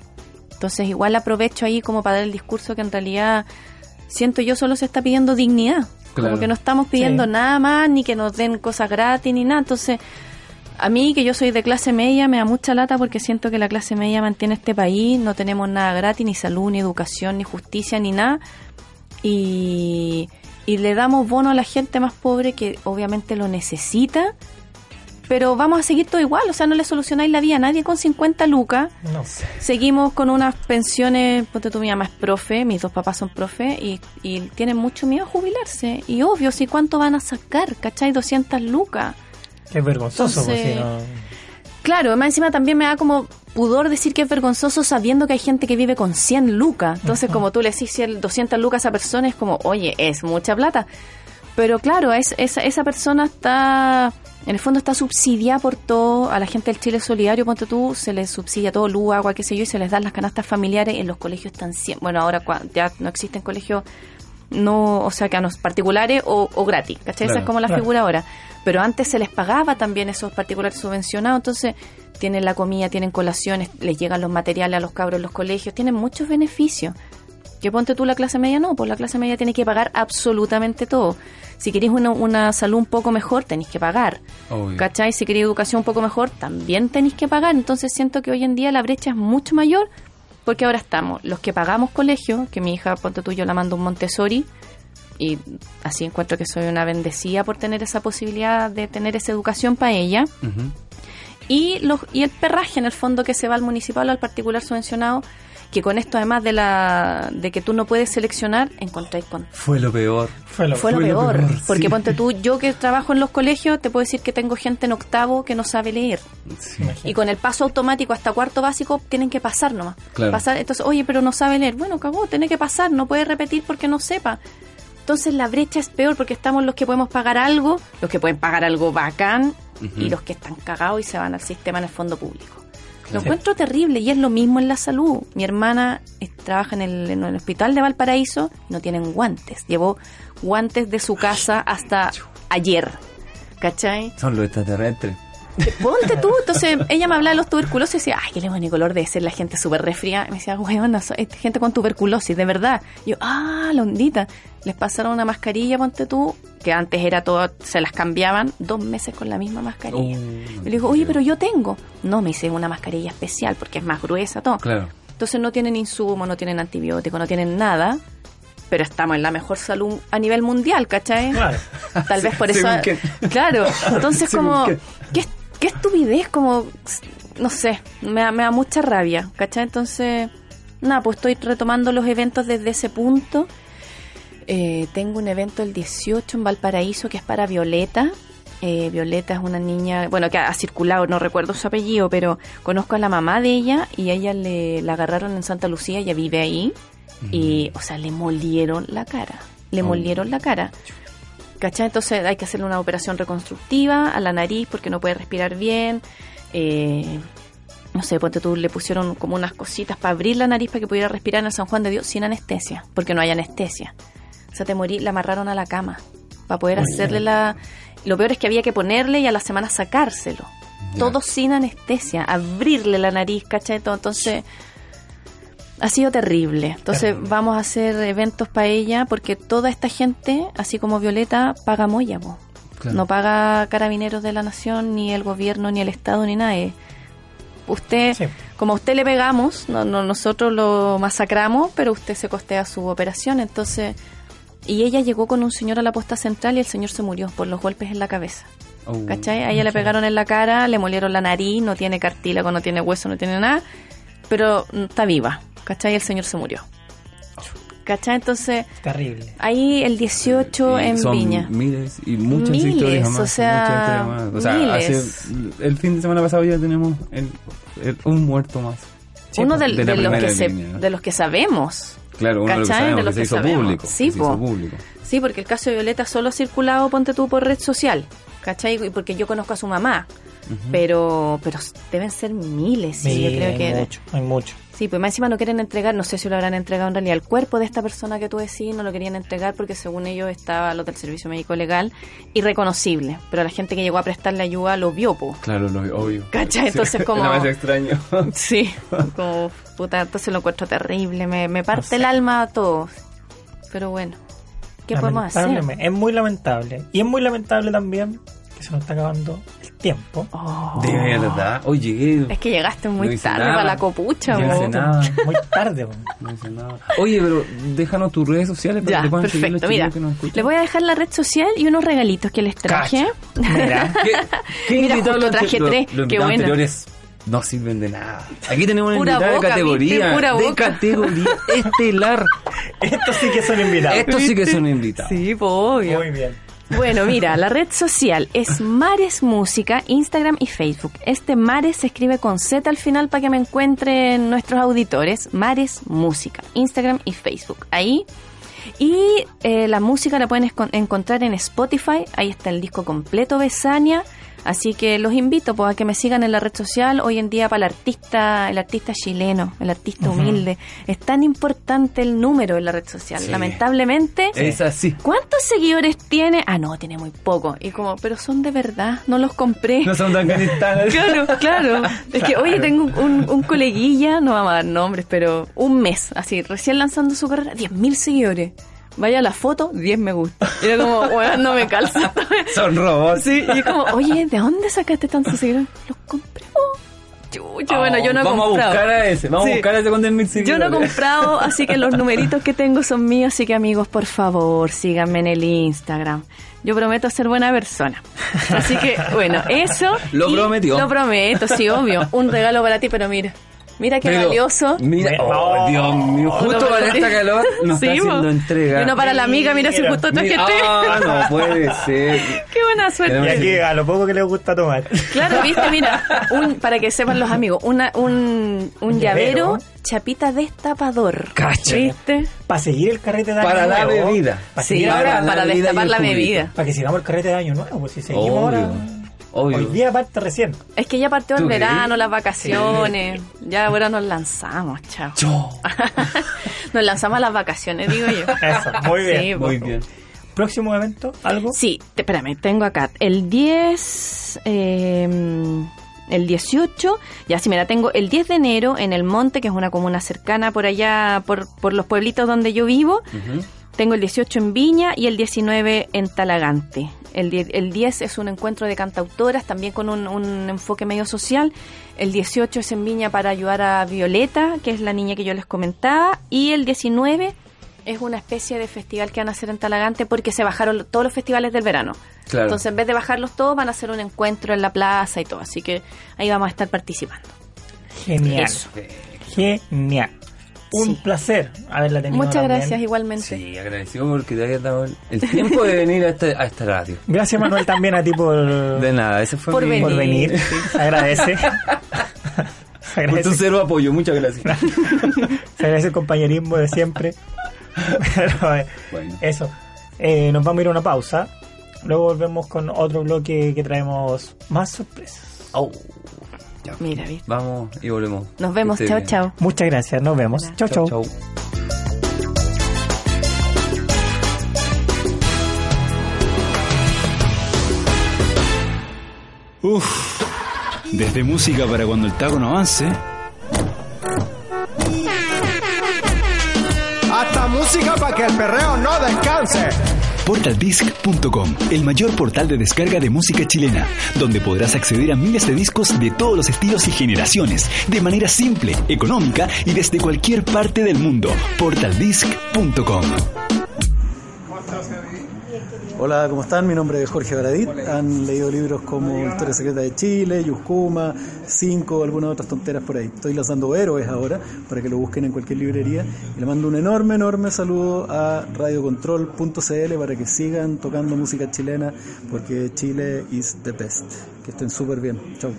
Entonces igual aprovecho ahí como para dar el discurso que en realidad siento yo solo se está pidiendo dignidad. Claro. Como que no estamos pidiendo Sí. nada más, ni que nos den cosas gratis, ni nada. Entonces A mí, que yo soy de clase media, me da mucha lata porque siento que la clase media mantiene este país, no tenemos nada gratis, ni salud, ni educación, ni justicia, ni nada. Y, y le damos bono a la gente más pobre que obviamente lo necesita, pero vamos a seguir todo igual, o sea, no le solucionáis la vida a nadie con 50 lucas. No. Seguimos con unas pensiones, ponte tú, mi mamá es profe, mis dos papás son profe y, y tienen mucho miedo a jubilarse. Y obvio, si cuánto van a sacar, ¿cachai? 200 lucas. Es vergonzoso, pues, Entonces- si no- Claro, más encima también me da como pudor decir que es vergonzoso sabiendo que hay gente que vive con 100 lucas. Entonces, como tú le decís 100, 200 lucas a esa persona, es como, oye, es mucha plata. Pero claro, es, esa, esa persona está, en el fondo está subsidiada por todo. A la gente del Chile Solidario, ponte tú, se les subsidia todo, luz, agua, qué sé yo, y se les dan las canastas familiares. En los colegios están, cien- bueno, ahora ya no existen colegios no, o sea, que a los particulares o, o gratis, ¿cachai? Esa es como la Claro. figura ahora. Pero antes se les pagaba también esos particulares subvencionados, entonces tienen la comida, tienen colaciones, les llegan los materiales a los cabros en los colegios, tienen muchos beneficios. Que ponte tú la clase media, no, pues la clase media tiene que pagar absolutamente todo. Si queréis una, una salud un poco mejor, tenéis que pagar. Obvio. ¿Cachai? Si queréis educación un poco mejor, también tenéis que pagar. Entonces siento que hoy en día la brecha es mucho mayor porque ahora estamos los que pagamos colegio, que mi hija, ponte tú, yo la mando un Montessori y así encuentro que soy una bendecida por tener esa posibilidad de tener esa educación para ella. Y, los, y el perraje en el fondo que se va al municipal o al particular subvencionado, que con esto además de la de que tú no puedes seleccionar, encontráis con Fue lo peor. Fue lo, fue lo Fue lo peor, peor, porque sí. ponte tú, yo que trabajo en los colegios, te puedo decir que tengo gente en octavo que no sabe leer. Sí. Y con el paso automático hasta cuarto básico tienen que pasar nomás. Claro. Pasar, entonces, oye, pero no sabe leer. Bueno, cagó, tiene que pasar, no puede repetir porque no sepa. Entonces la brecha es peor porque estamos los que podemos pagar algo, los que pueden pagar algo bacán y los que están cagados y se van al sistema en el fondo público. Lo encuentro terrible y es lo mismo en la salud. Mi hermana eh, trabaja en el, en el hospital de Valparaíso, no tienen guantes. Llevó guantes de su casa hasta ayer. ¿Cachai? Son los extraterrestres. Ponte tú. Entonces ella me hablaba de los tuberculosis y decía, ay, qué le color de ser la gente súper resfriada. Y me decía, weón, es gente con tuberculosis, de verdad. Y yo, ah, la ondita. Les pasaron una mascarilla, ponte tú, que antes era todo, se las cambiaban dos meses con la misma mascarilla. Oh, y le digo, oye, pero yo tengo. No, me hice una mascarilla especial porque es más gruesa, todo. Claro. Entonces no tienen insumo, no tienen antibiótico, no tienen nada. Pero estamos en la mejor salud a nivel mundial, ¿cachai? Claro. Tal vez (laughs) por eso. Claro. (laughs) Entonces, como. ¿qué, qué estupidez, como. No sé, me, da- me da mucha rabia, ¿cachai? Entonces, nada, pues estoy retomando los eventos desde ese punto. Eh, tengo un evento el 18 en Valparaíso que es para Violeta. Eh, Violeta es una niña, bueno, que ha, ha circulado, no recuerdo su apellido, pero conozco a la mamá de ella y a ella le la agarraron en Santa Lucía, ella vive ahí. Y, o sea, le molieron la cara. Le Oh. molieron la cara. ¿Cachai? Entonces hay que hacerle una operación reconstructiva a la nariz porque no puede respirar bien. Eh, no sé, ponte tú, le pusieron como unas cositas para abrir la nariz para que pudiera respirar en el San Juan de Dios sin anestesia, porque no hay anestesia. O sea, te morí, la amarraron a la cama para poder hacerle la... Lo peor es que había que ponerle y a la semana sacárselo. Todo sin anestesia, abrirle la nariz, ¿cachai? Entonces, ha sido terrible. Entonces, Terrible. vamos a hacer eventos para ella porque toda esta gente, así como Violeta, paga moya. Claro. No paga carabineros de la nación, ni el gobierno, ni el Estado, ni nadie. Usted, Sí. como a usted le pegamos, no, no, nosotros lo masacramos, pero usted se costea su operación. Entonces, y ella llegó con un señor a la posta central y el señor se murió por los golpes en la cabeza. Oh. ¿Cachai? A ella le pegaron en la cara, le molieron la nariz, no tiene cartílago, no tiene hueso, no tiene nada, pero está viva. ¿Cachai? El señor se murió. ¿Cachai? Entonces, Terrible. ahí el 18 Y en son Viña. Miles y muchas Miles, historias más. o sea, muchas historias más. O sea, miles. hace- el fin de semana pasado ya tenemos el- el- un muerto más. Sí, Uno del- de de, los que se- de los que sabemos. Claro, uno de los que sabemos, De los que se que hizo sabemos. público. Sí, que se hizo po. público. Sí, porque el caso de Violeta solo ha circulado, ponte tú, por red social. ¿Cachai? Y Porque yo conozco a su mamá. Pero pero deben ser miles. Sí, Sí, yo creo hay que. mucho, hay mucho. Sí, pues más encima no quieren entregar, no sé si lo habrán entregado en realidad, el cuerpo de esta persona que tú decís no lo querían entregar porque según ellos estaba lo del servicio médico legal irreconocible, pero la gente que llegó a prestarle ayuda lo vio, po. Claro, lo obvio. ¿Cachai? Entonces, (laughs) como- Era más extraño. (laughs) Sí, como puta, entonces lo encuentro terrible, me, me parte sé. el alma a todos. Pero bueno, ¿qué podemos hacer? Es muy lamentable. Y es muy lamentable también que se nos está acabando el tiempo. Oh. De verdad. Hoy llegué. Es que llegaste muy No tarde nada. para la copucha, No hice nada. Muy tarde. No hice nada. Oye, pero déjanos tus redes sociales para Ya, que te puedan seguir los perfecto. Mira, que nos escuchan. les voy a dejar la red social y unos regalitos que les traje. Mira, (laughs) ¿Qué, qué Mira, invitados justo los- traje los- tres, Los qué anteriores no sirven de nada. Aquí tenemos una invitada boca, de categoría. ¿viste? Pura de boca. categoría (laughs) estelar. estos sí que son invitados. Estos sí que son invitados. Sí, pues obvio. Muy bien. Bueno, mira, la red social es Mares Música, Instagram y Facebook. Este Mares se escribe con Z al final para que me encuentren nuestros auditores. Mares Música, Instagram y Facebook. Ahí. Y eh, la música la pueden encontrar en Spotify. Ahí está el disco completo Besania. Así que los invito pues, a que me sigan en la red social. Hoy en día para el artista, el artista chileno, el artista humilde, es tan importante el número en la red social. Sí. Lamentablemente, Es así. ¿Cuántos seguidores tiene? Ah, no, tiene muy poco. Y como, pero son de verdad, no los compré. No son tan afganistanos. (laughs) Claro, claro. Es que, oye, tengo un, un coleguilla, no vamos a dar nombres, pero un mes, así, recién lanzando su carrera, 10.000 seguidores. Vaya la foto, 10 me gusta. Y era como, (laughs) bueno, no me calza. Son robots. Sí, y es como, oye, ¿de dónde sacaste tantos seguidores? Los compré. oh. Chucha, bueno, yo no he Vamos comprado. a buscar a ese. Vamos Sí. a buscar a ese con 10.000 Yo no he seguidores. comprado, así que los numeritos que tengo son míos, así que amigos, por favor, síganme en el Instagram. Yo prometo ser buena persona. Así que, bueno, eso. Lo prometió. Lo prometo, sí, obvio. Un regalo para ti, pero mira. Mira qué Pero, valioso. Mira, oh. Dios mío, justo No, para no, esta calor nos Sí, está haciendo entrega. Y uno para la amiga, mira si justo tres. ah, no puede ser. (laughs) Qué buena Y suerte. aquí a lo poco que les gusta tomar. Claro, (laughs) viste, mira, un, para que sepan los amigos, una, un, un Un llavero, llavero. chapita destapador. Cacha. ¿Viste? Para seguir el carrete de año Para la nuevo. bebida. Para Sí, seguir para, y destapar la bebida. para que sigamos el carrete de año nuevo. Pues si seguimos Obvio. ahora. Obvio. Hoy día parte recién. Es que ya partió el verano, las vacaciones. Ya ahora nos lanzamos, chao. Yo. (laughs) nos lanzamos a las vacaciones, digo yo. Eso, muy bien. Sí, Muy bien. Próximo evento, algo. Sí, te- espérame, tengo acá el 10, eh, el 18, ya sí, mira, tengo el 10 de enero en El Monte, que es una comuna cercana por allá, por, por los pueblitos donde yo vivo. Tengo el 18 en Viña y el 19 en Talagante. El 10, el 10 es un encuentro de cantautoras, también con un, un enfoque medio social. El 18 es en Viña para ayudar a Violeta, que es la niña que yo les comentaba. Y el 19 es una especie de festival que van a hacer en Talagante porque se bajaron todos los festivales del verano. Claro. Entonces, en vez de bajarlos todos, van a hacer un encuentro en la plaza y todo. Así que ahí vamos a estar participando. Genial. Eso. Genial. Un Sí. placer haberla tenido. Muchas también. gracias, igualmente. Sí, agradecido porque te hayas dado el- tiempo de venir a, este, a esta radio. Gracias, Manuel, también a ti por, (laughs) De nada, ese fue Por mi... por venir. venir. Se agradece. (laughs) Se Por agradece, tu cero apoyo, muchas gracias. (laughs) se agradece el compañerismo de siempre. Pero, eh, Bueno. Eso. Eh, nos vamos a ir a una pausa. Luego volvemos con otro bloque que traemos más sorpresas. Au. Ya. Mira, ¿viste? Vamos y volvemos. Nos vemos, chao, chao. Muchas gracias. Nos vemos. Chau. chau. Uf, desde música para cuando el taco no avance, música para que el perreo no descanse. portaldisc.com, el mayor portal de descarga de música chilena, donde podrás acceder a miles de discos de todos los estilos y generaciones, de manera simple, económica y desde cualquier parte del mundo. portaldisc.com. Hola, ¿cómo están? Mi nombre es Jorge Baradit. Han leído libros como Historia Secreta de Chile, Yuscuma, Cinco, algunas otras tonteras por ahí. Estoy lanzando Héroes ahora para que lo busquen en cualquier librería. Y le mando un enorme, enorme saludo a radiocontrol.cl para que sigan tocando música chilena porque Chile is the best. Que estén súper bien. Chau.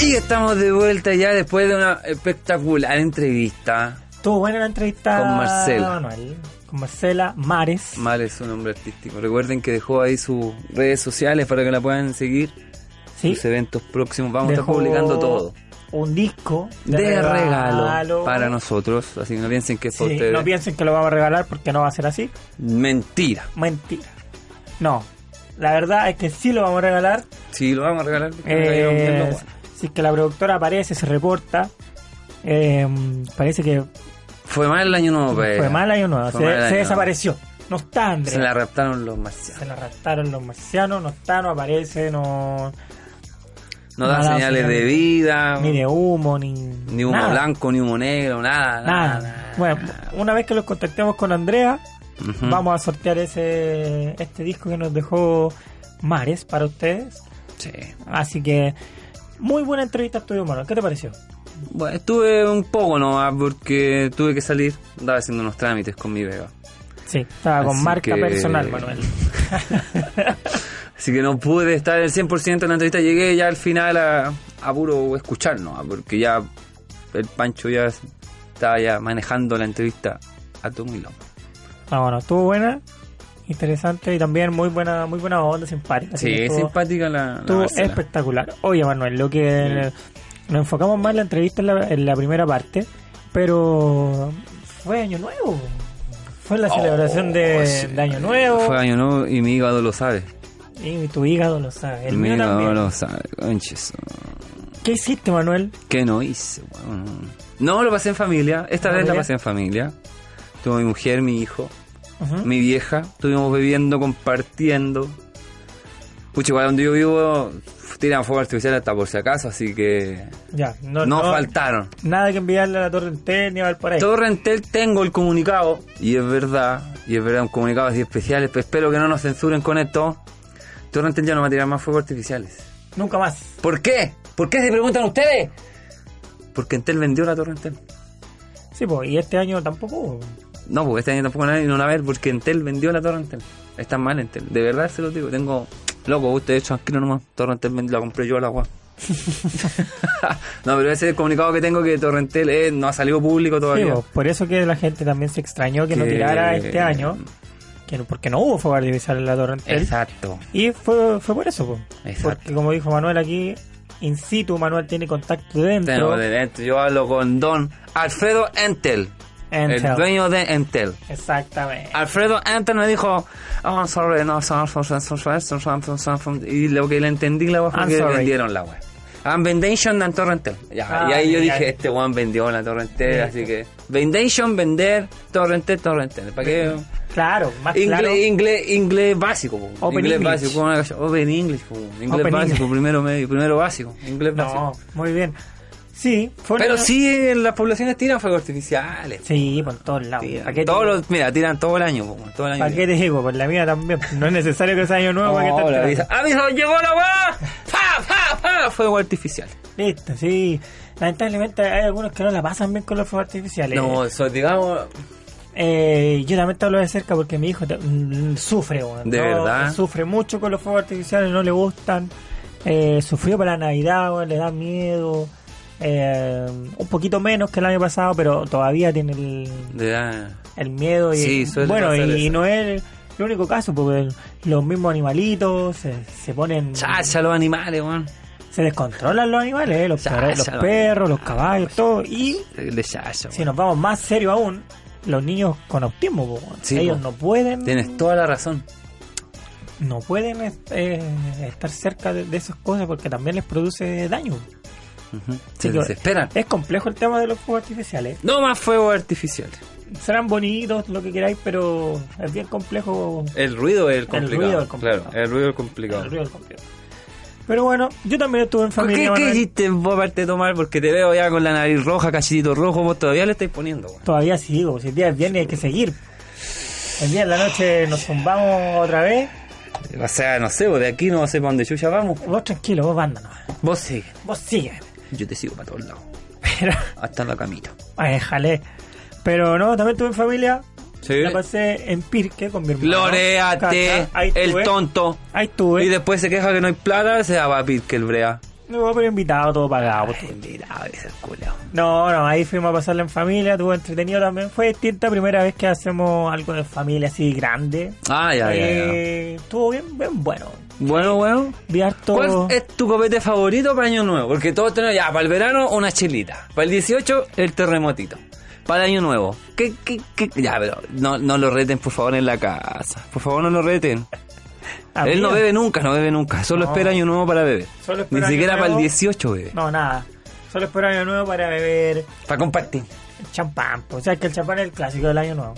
Y estamos de vuelta ya después de una espectacular entrevista. Estuvo buena la entrevista Con Marcela. Manuel. Con Marcela Mares. Mal es su nombre artístico. Recuerden que dejó ahí sus redes sociales para que la puedan seguir. Sí. Sus eventos próximos. Vamos a estar publicando todo. Un disco De, regalo, para nosotros. Así que no piensen que es Sí, ustedes. no piensen que lo vamos a regalar porque no va a ser así. Mentira. Mentira. No. La verdad es que sí lo vamos a regalar. Sí, lo vamos a regalar. porque Eh, bueno. si es que la productora aparece, se reporta. eh, parece que Fue mal el año nuevo. Fue mal año nuevo, se, mal el se año desapareció. No está, Andrea. Se la raptaron los marcianos. Se la raptaron los marcianos, no está, no aparece, no. No Nada, señales de vida. Ni de humo, ni. Ni humo nada. blanco, ni humo negro, nada. Nada. nada. Bueno, una vez que los contactemos con Andrea, vamos a sortear ese este disco que nos dejó Mares para ustedes. Sí. Así que, muy buena entrevista estudio Manuel. ¿Qué te pareció? Bueno, estuve un poco nomás porque tuve que salir. Andaba haciendo unos trámites con mi Vega. Sí, estaba con marca que- personal, Manuel. (laughs) Así que no pude estar el 100% en la entrevista. Llegué ya al final a, a puro escuchar nomás, porque ya el Pancho ya estaba ya manejando la entrevista a tu loco. Ah, bueno, estuvo buena, interesante y también muy buena, muy buena onda, simpática. Sí, es estuvo- simpática la, la Estuvo espectacular. Oye, Manuel, lo que nos enfocamos más en la entrevista en la, en la primera parte, pero fue Año Nuevo. Fue la celebración de, Oh, sí. de Año Nuevo Fue año nuevo y mi hígado lo sabe. y tu hígado lo sabe. El mi mío hígado también. lo sabe. conches. ¿Qué hiciste, Manuel? ¿Qué no hice? weón? No, lo pasé en familia. Esta vez la pasé en familia. Tuve mi mujer, mi hijo, mi vieja. Estuvimos bebiendo, compartiendo. Pucha, igual donde yo vivo tiran fuego artificial hasta por si acaso, así que Ya, no, no, no- faltaron. Nada que enviarle a la Torre Entel ni a Valparaíso. Torrentel tengo el comunicado, y es verdad, y es verdad, un comunicado así especial, pero espero que no nos censuren con esto. Torrentel ya no va a tirar más fuegos artificiales. Nunca más. ¿Por qué? ¿Por qué se preguntan ustedes? Porque Entel vendió la Torrentel. Sí, pues, y este año tampoco. No, porque este año tampoco nadie no van a ver porque Entel vendió la Torre Entel. Está mal Entel. De verdad se lo digo. Tengo. Loco, ustedes tranquilo nomás. Torre Entel vend- la compré yo al agua. (laughs) no, pero ese es el comunicado que tengo que Torrentel eh, no ha salido público Sí, todavía. pues, por eso que la gente también se extrañó que, no tirara este año. Que no- porque no hubo fuego artificial en la Torre Entel. Exacto. Y fue, fue por eso, po. Exacto. porque como dijo Manuel aquí, in situ, Manuel tiene contacto dentro. Tengo de dentro. Yo hablo con Don Alfredo Entel. Entel. el dueño de Entel. Exactamente. Alfredo Entel me dijo, oh, sorry, no, sorry, sorry, sorry, sorry, y lo que le entendí la que vendieron la web. Vendation en Torrentel. Y ah, ahí yo dije, este Juan vendió la Torrentel, así que... Vendation, vender, Torrentel, Torrentel. ¿Para qué? Claro, inglés. Inglés, inglés básico. Open inglés English. básico. Open English. Inglés básico, primero primero básico. Inglés no, básico. muy bien. Sí, fue Pero una- sí, en las poblaciones tiran fuegos artificiales. Sí, por todos lados. Tiran. ¿Para qué, Todos te, los, mira, tiran todo el año, po, todo el año. ¿Para qué te digo? Por la mía también. No es necesario que sea año nuevo para que esperando. avisa, ¡Aviso! ¡Llegó la weá! ¡Pa, pa, pa! Fuego artificial. Listo, sí. Lamentablemente hay algunos que no la pasan bien con los fuegos artificiales. No, eso, digamos. Eh, yo también te hablo de cerca porque mi hijo te- mm, sufre. ¿De No, verdad? Sufre mucho con los fuegos artificiales, no le gustan. Eh, sufrió para la Navidad, le da miedo. Eh, un poquito menos que el año pasado, pero todavía tiene el, miedo. Y, Sí, bueno, y, no es el único caso, porque los mismos animalitos se, se ponen. Chacha, los animales, weón. Se descontrolan los animales, eh, los, Chacha, perros, los perros, los caballos, todo. Y El de chacha, si nos vamos más serio aún, los niños con autismo, po, weón. Sí, ellos no pueden. Tienes toda la razón. no pueden eh, estar cerca de, de esas cosas porque también les produce daño. Se desesperan. Es complejo el tema de los fuegos artificiales. No más fuegos artificiales. Serán bonitos, lo que queráis, pero es bien complejo. El ruido es el complicado. ruido es complicado. Claro, el ruido es complicado. El ruido es complejo. Pero bueno, yo también estuve en ¿Por familia. ¿Qué, ¿Qué hiciste vos aparte de tomar? Porque te veo ya con la nariz roja, cachitito rojo, vos todavía le estáis poniendo, weón. Todavía sigo, si el día es viernes hay que seguir. El día en la noche nos zumbamos otra vez. O sea, no sé, vos de aquí no sé para dónde chucha vamos. Vos tranquilo, vos banda nomás. Vos sigue. Vos sigue. Yo te sigo para todos lados. Pero, Hasta la camita. ay, jale. Pero no, también estuve en familia. Sí. La pasé en Pirque con mi hermano. Ahí el tonto. Ahí estuve. Y después se queja que no hay plata, se va a que el brea. A poner invitado, todo pagado. pues. Mira, ese culo. No, no, ahí fuimos a pasarla en familia, estuvo entretenido también. Fue distinta, primera vez que hacemos algo de familia así grande. Ah, ya, ya, ya. Eh, Estuvo bien, bien bueno. Bueno, bueno. Vi harto... ¿Cuál es tu copete favorito para Año Nuevo? Porque todos tenemos ya, para el verano una chelita. Para el 18, el terremotito. Para el Año Nuevo. ¿Qué, qué, qué? Ya, pero no, no lo reten, por favor, en la casa. Por favor, no lo reten. Él no bebe nunca, no bebe nunca. Solo No. espera Año Nuevo para beber. Solo Ni espera siquiera para el Nuevo. 18 bebe. No, nada. Solo espero año nuevo para beber Para compartir. Champán, pues, o sea, que el champán es el clásico del año nuevo.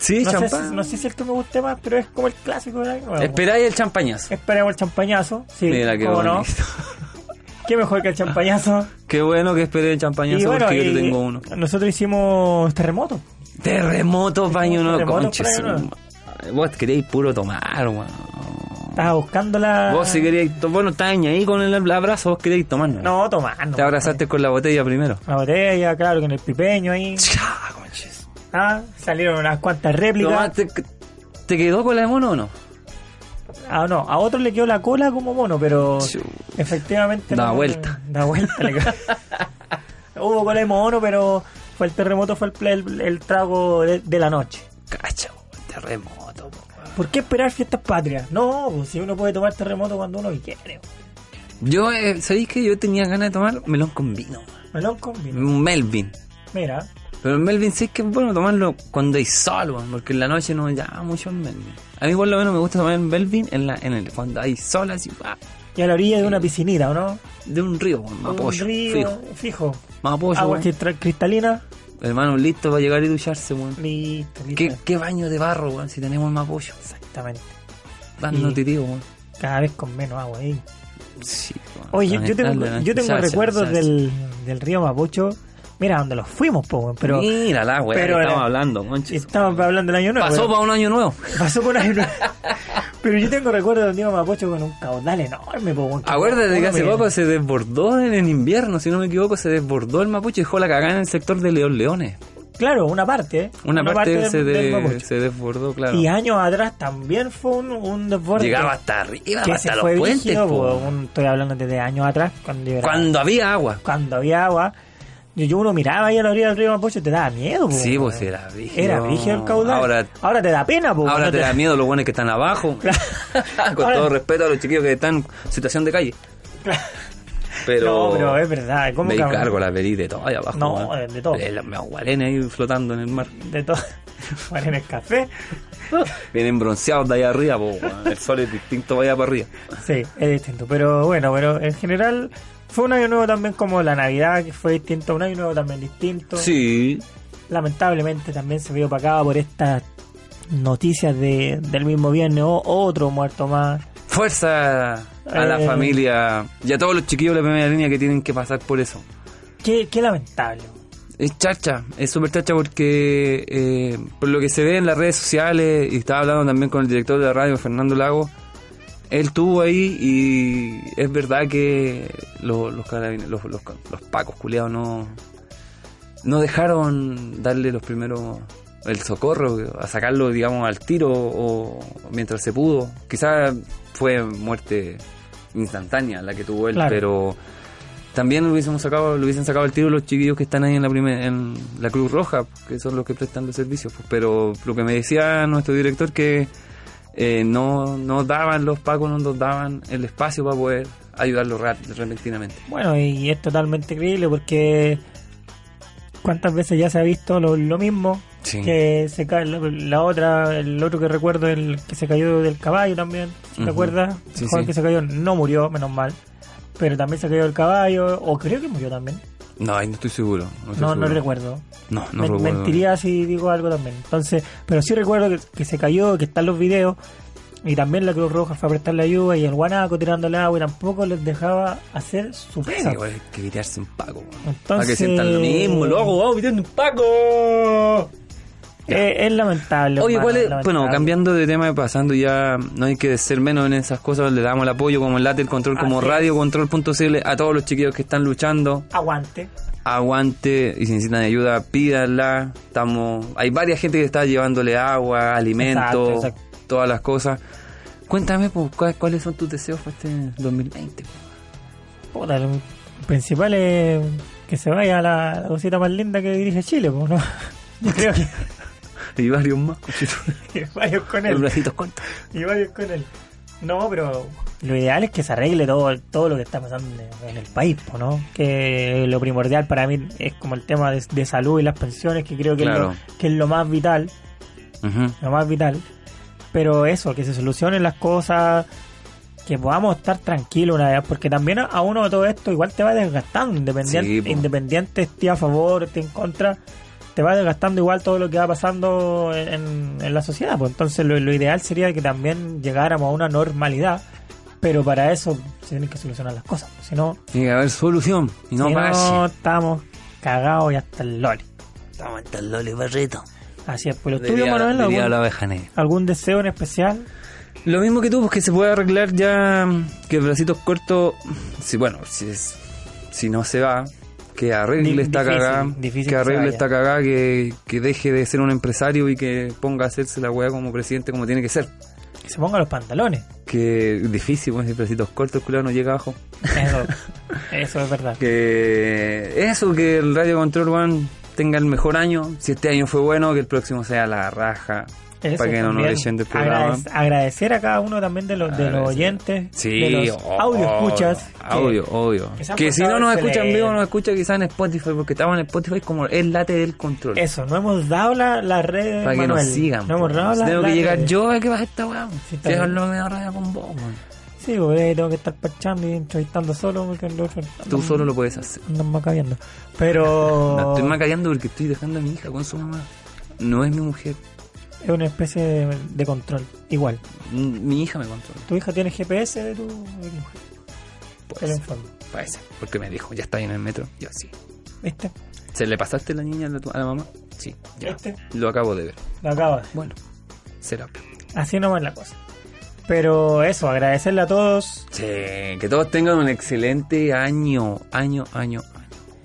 Sí, no, sé, champán. no sé si el que me guste más, pero es como el clásico año nuevo. Esperáis el champañazo. Esperemos el champañazo. Sí, Mira qué no. bonito. (laughs) Qué mejor que el champañazo. Qué bueno que esperé el champañazo y bueno, porque yo te tengo uno. nosotros hicimos terremoto. Terremoto, baño no conches. Vos queréis puro tomar, weón. Estaba buscando la. Vos si queríais, bueno, estás ahí con el abrazo, vos queréis tomar. ¿no? No, tomando. Te abrazaste con la botella primero. La botella, claro, con el pipeño ahí. (laughs) Ah, salieron unas cuantas réplicas. ¿Te quedó con la de mono o no? Ah, no, a otro le quedó la cola como mono, pero efectivamente. Da no- vuelta. Da vuelta. le quedó. (laughs) Hubo cola de mono, pero fue el terremoto, fue el, el- el trago de, de la noche. Cacha, terremoto. ¿Por qué esperar fiestas patrias? No, pues si uno puede tomar terremoto cuando uno quiere. Yo, eh, ¿sabéis que yo tenía ganas de tomar melón con vino? Melón con vino. Melvin. Mira, Pero el Melvin sí que es bueno tomarlo cuando hay sol, weón, porque en la noche no llama mucho el Melvin. A mí por lo menos me gusta tomar el Melvin en la, en el, cuando hay sol así, ¡ah! y a la orilla de una piscinita, ¿o no? de un río, weón, Mapocho, Un río, fijo. fijo. Mapocho, Agua weón. cristal- cristalina. Hermano, listo para llegar y ducharse, weón. Listo, listo. ¿Qué, qué baño de barro, weón, si tenemos el Mapocho. Exactamente. Dando Y- titivo, weón. Cada vez con menos agua ahí. Sí, weón. Oye, yo tengo, yo tengo recuerdos del, del río Mapocho. Mira, donde los fuimos, po, pero Mira la pero estamos era- hablando, conches. estamos hablando del año nuevo. Pasó pero- para un año nuevo. (laughs) pasó por ahí. pero yo tengo recuerdos del río Mapocho con un caudal enorme, po, Acuérdate que hace poco se desbordó en el invierno, si no me equivoco, se desbordó el Mapocho y dejó la cagada en el sector de León Leones. Claro, una parte, ¿eh? Una, parte, del- se, del de- se desbordó, claro. Y años atrás también fue un, un desborde. Llegaba hasta arriba, que hasta los fue puentes. brígido, po. po, un- estoy hablando desde años atrás, cuando, Cuando había agua. cuando había agua. Yo, yo uno miraba ahí a la orilla del río Mapocho y te daba miedo, po, Sí, pues era brígido. Era brígido el caudal. Ahora, Ahora te da pena, po, ahora no te da miedo los buenos que están abajo. (laughs) (laughs) Con Ahora- todo respeto a los chiquillos que están en situación de calle. (laughs) Pero, No, pero es verdad. ¿Cómo me que- cargo la verí de todo ahí abajo. No, de todo. Los meagualenes ahí flotando en el mar. De todo. El café. Vienen bronceados de allá arriba, po, el sol es distinto vaya para arriba. Sí, es distinto. Pero bueno, pero en general fue un año nuevo también como la Navidad, que fue distinto. Un año nuevo también distinto. Sí, Lamentablemente también se vio opacado por estas noticias de, del mismo viernes. o otro muerto más. fuerza a la Eh. familia y a todos los chiquillos de la primera línea que tienen que pasar por eso. Qué, qué lamentable. Es chacha, es súper chacha porque eh, por lo que se ve en las redes sociales, y estaba hablando también con el director de la radio, Fernando Lago, él estuvo ahí y es verdad que los, los, los, los, los pacos culiados no, no dejaron darle los primeros el socorro, a sacarlo digamos al tiro o mientras se pudo. Quizás fue muerte instantánea la que tuvo él, Claro. pero también lo hubiésemos sacado, lo hubiesen sacado al tiro los chiquillos que están ahí en la primer, en la Cruz Roja, que son los que prestan los servicios. pues. Pero lo que me decía nuestro director que eh, no, no daban los pacos, no nos daban el espacio para poder ayudarlo repentinamente. Bueno, y es totalmente creíble porque cuántas veces ya se ha visto lo, lo mismo. Sí. Que se cae la, la otra, el otro que recuerdo, el que se cayó del caballo también. ¿Te acuerdas? Sí, el joven sí. que se cayó no murió, menos mal. Pero también se cayó del caballo, o creo que murió también. No, ahí no estoy seguro. No, estoy No, recuerdo. No, no Men- recuerdo. Mentiría si digo algo también. Entonces, pero sí recuerdo que, que se cayó, que están los videos. Y también la Cruz Roja fue a prestarle ayuda y el guanaco tirando el agua y tampoco les dejaba hacer su Sí, pega. güey, hay que quitarse un paco. güey. Entonces- Para que sientan lo mismo, loco, vamos un paco. Eh, es lamentable. Oye, hermano, ¿cuál es? lamentable. Bueno, cambiando de tema y pasando ya, no hay que ser menos en esas cosas, le damos el apoyo como el Late el Control, como Así es. radiocontrol.cl a todos los chiquillos que están luchando. Aguante. Aguante y si necesitan ayuda, pídanla. Estamos, hay varias gente que está llevándole agua, alimentos, Exacto, exacto. todas las cosas. Cuéntame, pues, ¿cuál- ¿cuáles son tus deseos para este 2020? Puta, lo principal es que se vaya a la, la cosita más linda que dirige Chile, pues, ¿no? (laughs) Yo creo que Y varios más, y (laughs) varios con Los él. bracitos cortos. Y varios con él. No, pero lo ideal es que se arregle todo, todo lo que está pasando en- el país, ¿no? Que lo primordial para mí es como el tema de, de salud y las pensiones, que creo que, Claro. es, lo, que es lo más vital, lo más vital. Pero eso, que se solucionen las cosas, que podamos estar tranquilos una vez, porque también a, uno de todo esto igual te va desgastando, independiente, Sí, independiente esté a favor, esté en contra, te va desgastando igual todo lo que va pasando en, en- la sociedad. Pues entonces lo, lo ideal sería que también llegáramos a una normalidad, pero para eso se tienen que solucionar las cosas. Si no, Tiene que haber solución y no si no estamos cagados y hasta el loli. Estamos hasta el loli barrito. Así es, pues lo tuyo, Manuel, diría ¿algún, deseo en especial? Lo mismo que tú, pues que se puede arreglar ya que bracitos cortos, si bueno, si es, si no se va, que arregle esta cagada, que arregle esta cagada, que, que deje de ser un empresario y que ponga a hacerse la weá como presidente como tiene que ser. Que se ponga los pantalones. Que difícil, pues, bracitos cortos, culo no llega abajo. Eso, (laughs) eso es verdad. Que eso, que el Radio Control One tenga el mejor año. Si este año fue bueno, que el próximo sea la raja. Eso para que no nos echen del programa. Agradec- agradecer a cada uno también de los, de los oyentes, Sí, de los oh, audio escuchas. Audio, obvio. que han Que si no nos escuchan vivo, nos escucha quizás en Spotify, porque estamos en Spotify como el late del control. Eso, no hemos dado la, la red. para que nos sigan. No hemos dado la Tengo que llegar yo a que baje esta weá. Sí, Sí, que me da rabia con vos, man. Sí, porque ahí tengo que estar parchando y entrevistando solo porque el otro Tú solo lo puedes hacer. andan macabeando. Pero (laughs) No estoy macallando porque estoy dejando a mi hija con su mamá. No es mi mujer. Es una especie de, de control. Igual. Mi hija me controla. ¿Tu hija tiene GPS de tu, de mujer? Puede ser. Puede ser. Porque me dijo, ya está ahí en el metro. Yo sí. ¿Viste? ¿Se le pasaste la niña a la, a la mamá? Sí. Ya. ¿Viste? Lo acabo de ver. Lo acabas. Bueno, será. Así nomás la cosa. Pero eso, agradecerle a todos. Sí, que todos tengan un excelente año, año, año, año.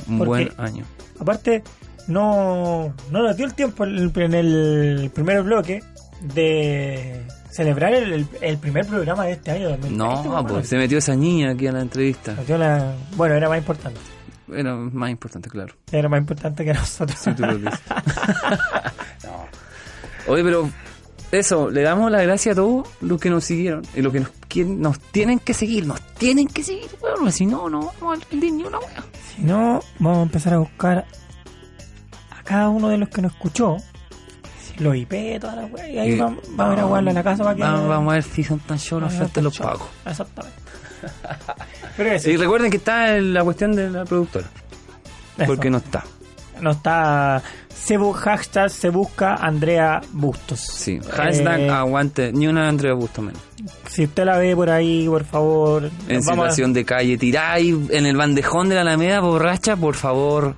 Un Porque- buen año. Aparte, no, no nos dio el tiempo en el, primer bloque de celebrar el, el- primer programa de este año 2020. No, Manuel. pues se metió esa niña aquí a la entrevista. La- bueno, era más importante. Era más importante, claro. Era más importante que nosotros. Si tú lo dices. (laughs) (laughs) No. Oye, pero eso, le damos las gracias a todos los que nos siguieron y los que nos, quieren- nos tienen que seguir, nos tienen que seguir, weón, si no, no vamos a ni una weá. Si no, vamos a empezar a buscar cada uno de los que nos escuchó. Los IP, todas las weas. Y ahí vamos, vamos a ir a jugarle a la casa para que. Vamos, vamos a ver si son tan show la Vamos a los pagos. Exactamente. (laughs) Pero eso, Y recuerden que está en la cuestión de la productora, eso. porque no está. no está. Se, bu- hashtag se busca Andrea Bustos. Sí, hashtag Eh, aguante, ni una Andrea Busto menos. Si usted la ve por ahí, por favor. En a- situación de calle, tiráis en el bandejón de la Alameda borracha, por favor.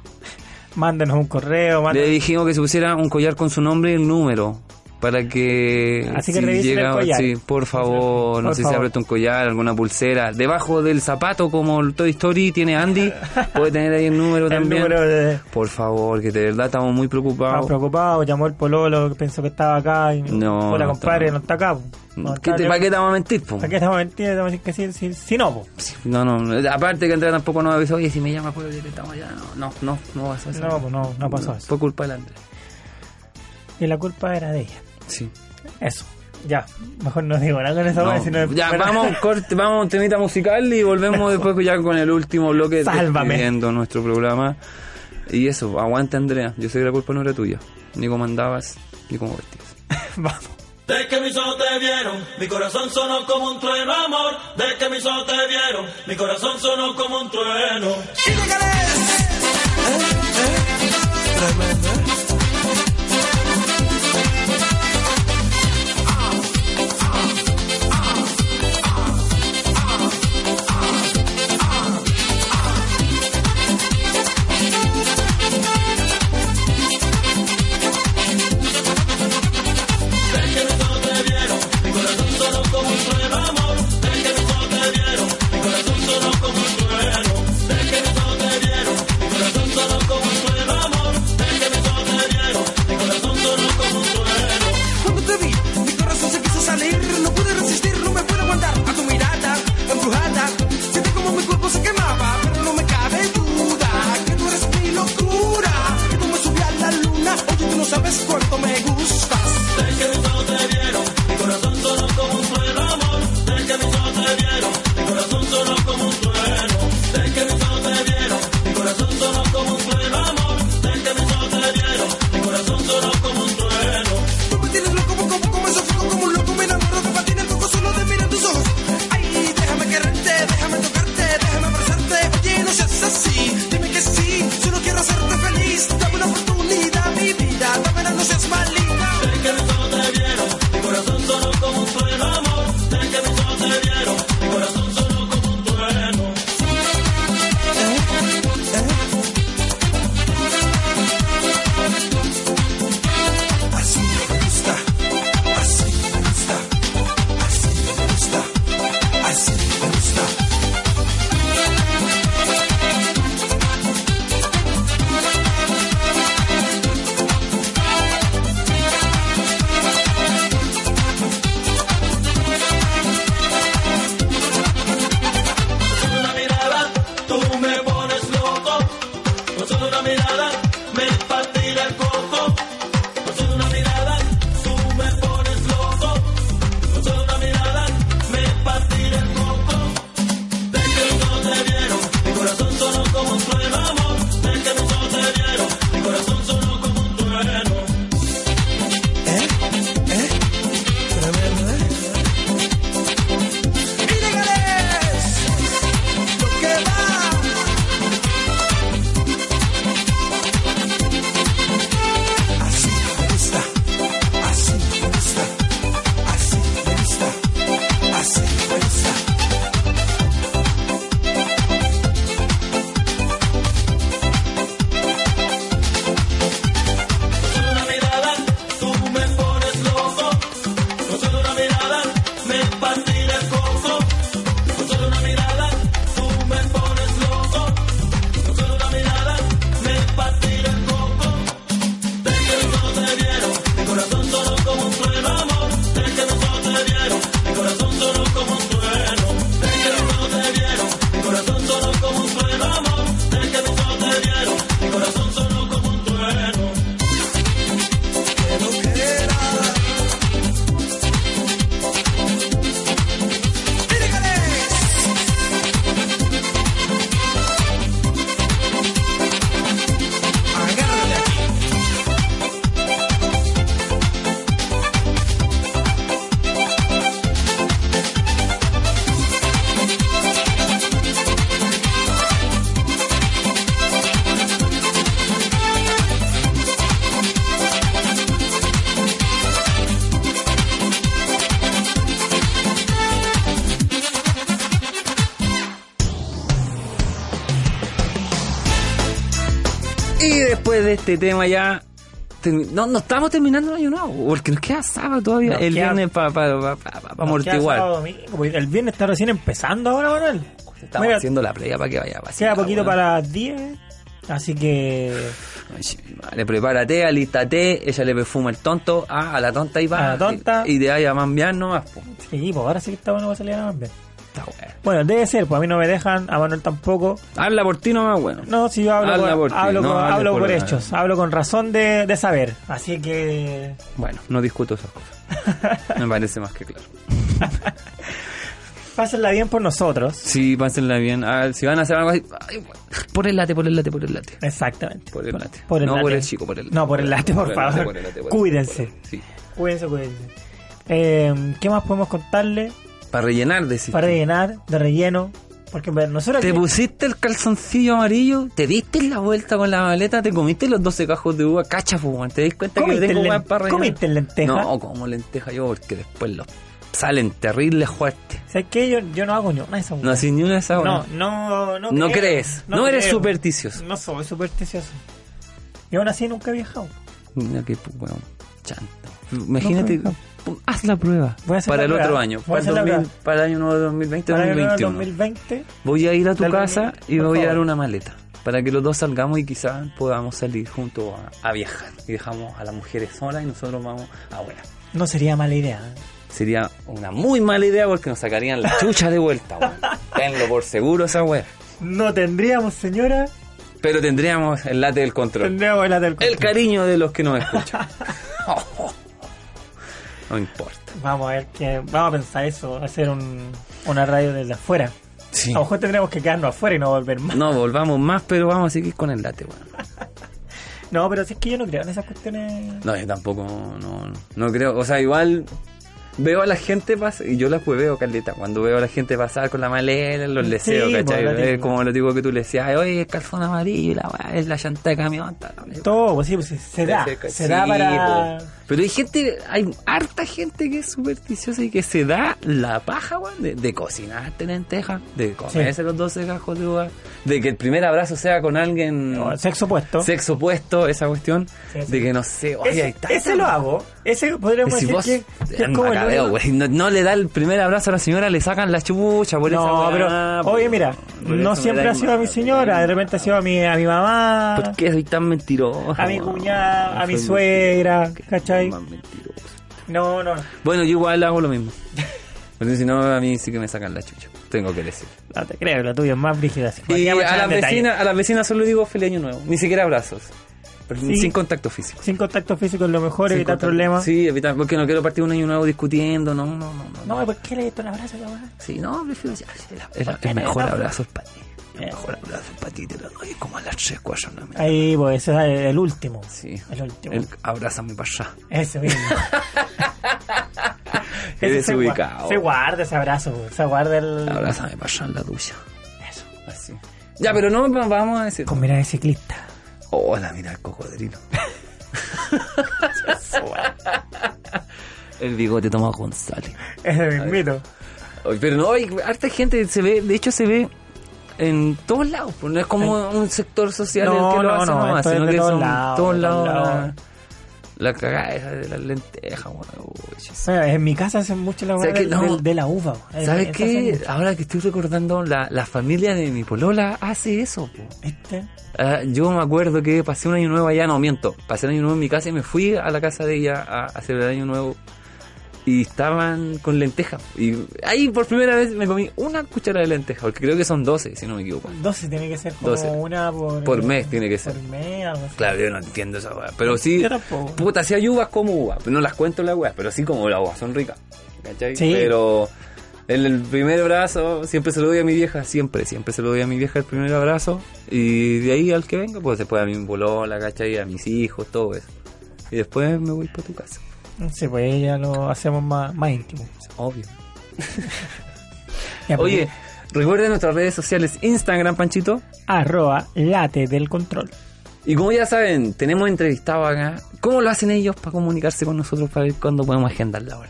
Mándenos un correo. Le mándenos- dijimos que se pusiera un collar con su nombre y el número. Para que. Así que el collar. Sí, por favor. no Por sé si favor. aprieta un collar, alguna pulsera. Debajo del zapato, como el Toy Story tiene Andy, (laughs) puede tener ahí el número el también. número de. Por favor, que de verdad estamos muy preocupados. preocupado, llamó el pololo, que pensó que estaba acá. Y, No, Hola, no compadre, no está acá. No, ¿Qué te- ¿Para qué te vamos a mentir, po? ¿Para qué estamos mentiras? Estamos diciendo que sí, sí, sí, no, po. No, no, aparte que Andrea tampoco nos avisó, oye, si me llama, que estamos allá. No, no, no pasó eso. No, pues no, no pasó eso. Fue culpa de Andrea. Y la culpa era de ella. Sí. Eso. Ya, mejor no digo nada con esa No, wea, si no- ya, bueno, vamos, corte, vamos a un temita musical y volvemos después ya con el último bloque despidiendo nuestro programa. Y eso, aguante Andrea, yo sé que la culpa no era tuya, ni cómo andabas, ni cómo vestías. (laughs) Vamos. De que mis ojos te vieron, mi corazón sonó como un trueno, amor. De que mis ojos te vieron, mi corazón sonó como un trueno. Este tema ya... No, no estamos terminando el año nuevo, porque nos queda sábado todavía, Nos el queda- viernes para pa, pa, pa, amortiguar. domingo, el viernes está recién empezando ahora, Manuel. Estamos Mira, haciendo la playa para que vaya a pasear, Queda poquito para las 10. Así que. Madre, prepárate, alístate, ella le perfuma el tonto, ah, a la tonta y va. A la tonta. Y, y de ahí a mambiar nomás, po. Sí, pues ahora sí que está bueno para salir a. Está bueno. Debe ser, pues a mí no me dejan, a Manuel tampoco. Habla por ti nomás, bueno. No, si yo hablo, Habla por ti, hablo, no con- hables hablo por hechos, hablo con razón de, de saber. Así que. Bueno, no discuto esas cosas. (laughs) Me parece más que claro. (laughs) Pásenla bien por nosotros. Sí, pásenla bien. Ah, si van a hacer algo así, ay, por el late, por el late, por el late. Exactamente. Por el late. Por el no late. por el chico, por el No, por el late, por favor. late, por el late, por el- Cuídense. el- Sí. Cuídense, cuídense. Eh, ¿Qué más podemos contarle Para rellenar, decís. para rellenar de relleno? Porque bueno, nosotros ¿Te aquí- pusiste el calzoncillo amarillo? ¿Te diste la vuelta con la maleta? ¿Te comiste los 12 cajos de uva? Cacha, weón. ¿Te das cuenta que ¿Comiste tengo len- para rellenar? comiste lenteja? No, como lenteja yo, porque después los salen terribles fuertes. ¿Sabes qué? Yo, yo no hago ni una de esas No haces ni una de esas, No, no, no. No creo. crees, no eres creo. supersticioso. No soy supersticioso. Y aún así nunca he viajado. Mira que, weón, chanta. Imagínate, haz la prueba. Voy a hacer para la el prueba. otro año. Voy Para el, hacer la 2000 prueba. para el año nuevo 2020 Para el año 2021. 2020. Voy a ir a tu casa 2000, y por voy a dar una maleta. Para que los dos salgamos y quizás podamos salir juntos a, a viajar. Y dejamos a las mujeres solas y nosotros vamos a buena. No sería mala idea. ¿eh? Sería una muy mala idea porque nos sacarían la chucha de vuelta. (laughs) Tenlo por seguro esa wea. No tendríamos, señora. Pero tendríamos el late del control. Tendríamos la del El cariño de los que nos escuchan. (laughs) No importa. Vamos a ver que. Vamos a pensar eso. Hacer un, una radio desde afuera. Sí. A lo mejor tendremos que quedarnos afuera y no volver más. No volvamos más, pero vamos a seguir con el late, weón. (laughs) No, pero si es que yo no creo en esas cuestiones. No, yo tampoco, no, no creo, o sea, igual veo a la gente pasar, y yo la veo, Carlita, cuando veo a la gente pasar con la maleta, los Sí, ¿cachai? pues, la Es como lo digo que tú le decías, oye, es calzón amarillo, la es la llanta de camión, tal, tal". Todo, pues sí, pues se da. Se da para. po. Pero hay gente, hay harta gente que es supersticiosa y que se da la paja, weón, de, de cocinarte lentejas, de comerse los 12 cajos de uva, de que el primer abrazo sea con alguien No, sexo opuesto. sexo opuesto, esa cuestión, Sí, sí. de que no sé, oye, ese, hay tanta- ese lo hago. Ese podríamos si decir vos que, que es macabeo, güey, no, no le da el primer abrazo a la señora, le sacan la chucha por No, pero, po. oye, mira, no siempre ha sido a mi señora, de repente ha sido a mi, a mi mamá, ¿Por qué soy tan mentiroso? a mi cuñada, a mi suegra, mentiroso, ¿cachai? más mentiroso. No, no, no, Bueno, yo igual hago lo mismo. (laughs) Porque si no, a mí sí que me sacan la chucha. Tengo que decir. no te creo, lo tuyo es más brígido. así. Y a las vecinas, a las vecinas solo digo feliz año nuevo. Ni siquiera abrazos. Sí. Sin contacto físico. Sin contacto físico es lo mejor, Sin evitar contacto- problemas. Sí, evitar, porque no quiero partir un año nuevo discutiendo. No, no, no. no, No, ¿por qué le diste un abrazo a la? Sí, no, prefiero el- ¿Por qué el le mejor abrazo es ti. El Eh. mejor abrazo es para ti, te lo doy como a las 3, 4 de la mañana. Ahí, pues, ese es el último. Sí. El último. El abrázame para allá. Ese mismo. (laughs) Eres se gua- ubicado. Se guarda ese abrazo, se guarda el... Abrázame para allá en la ducha. Eso. Así. Ya, pero no va- vamos a decir. Con mirada de ciclista. Hola, mira el cocodrilo. (laughs) (laughs) el bigote Tomás González. Ese mismito. Oye, Pero no, hay harta gente, se ve, de hecho se ve en todos lados, pues no es como un sector social No, el que lo no, hace no, nomás, sino que son lados, todos lados. La cagada esa de las lentejas. Bueno, en mi casa hacen mucho la de, de- de la uva. weón. ¿Sabes qué? hacen. Ahora que estoy recordando, la, la familia de mi polola hace eso. ¿Viste? Ah, yo me acuerdo que pasé un año nuevo allá, no miento, pasé el año nuevo en mi casa y me fui a la casa de ella a hacer el año nuevo y estaban con lentejas. Y ahí por primera vez me comí una cuchara de lentejas, porque creo que son 12, si no me equivoco. 12 tiene que ser como 12. una por... Por mes tiene que ser. Por mes, algo así. Claro, yo no entiendo esa weá. Pero sí, puta, si hay uvas como uvas, no las cuento las weas, pero sí como las uvas, son ricas. ¿Cachai? Sí. Pero el, el primer abrazo siempre se lo doy a mi vieja, siempre, siempre se lo doy a mi vieja el primer abrazo. Y de ahí al que venga, pues después a mi bolola, ¿cachai? A mis hijos, todo eso. Y después me voy para tu casa. Sí, pues ya lo hacemos más, más íntimo. Obvio. Ya, pues, Oye, recuerden nuestras redes sociales, Instagram, Panchito. Arroba late del control. Y como ya saben, tenemos entrevistado acá. ¿Cómo lo hacen ellos para comunicarse con nosotros para ver cuándo podemos agendar la hora?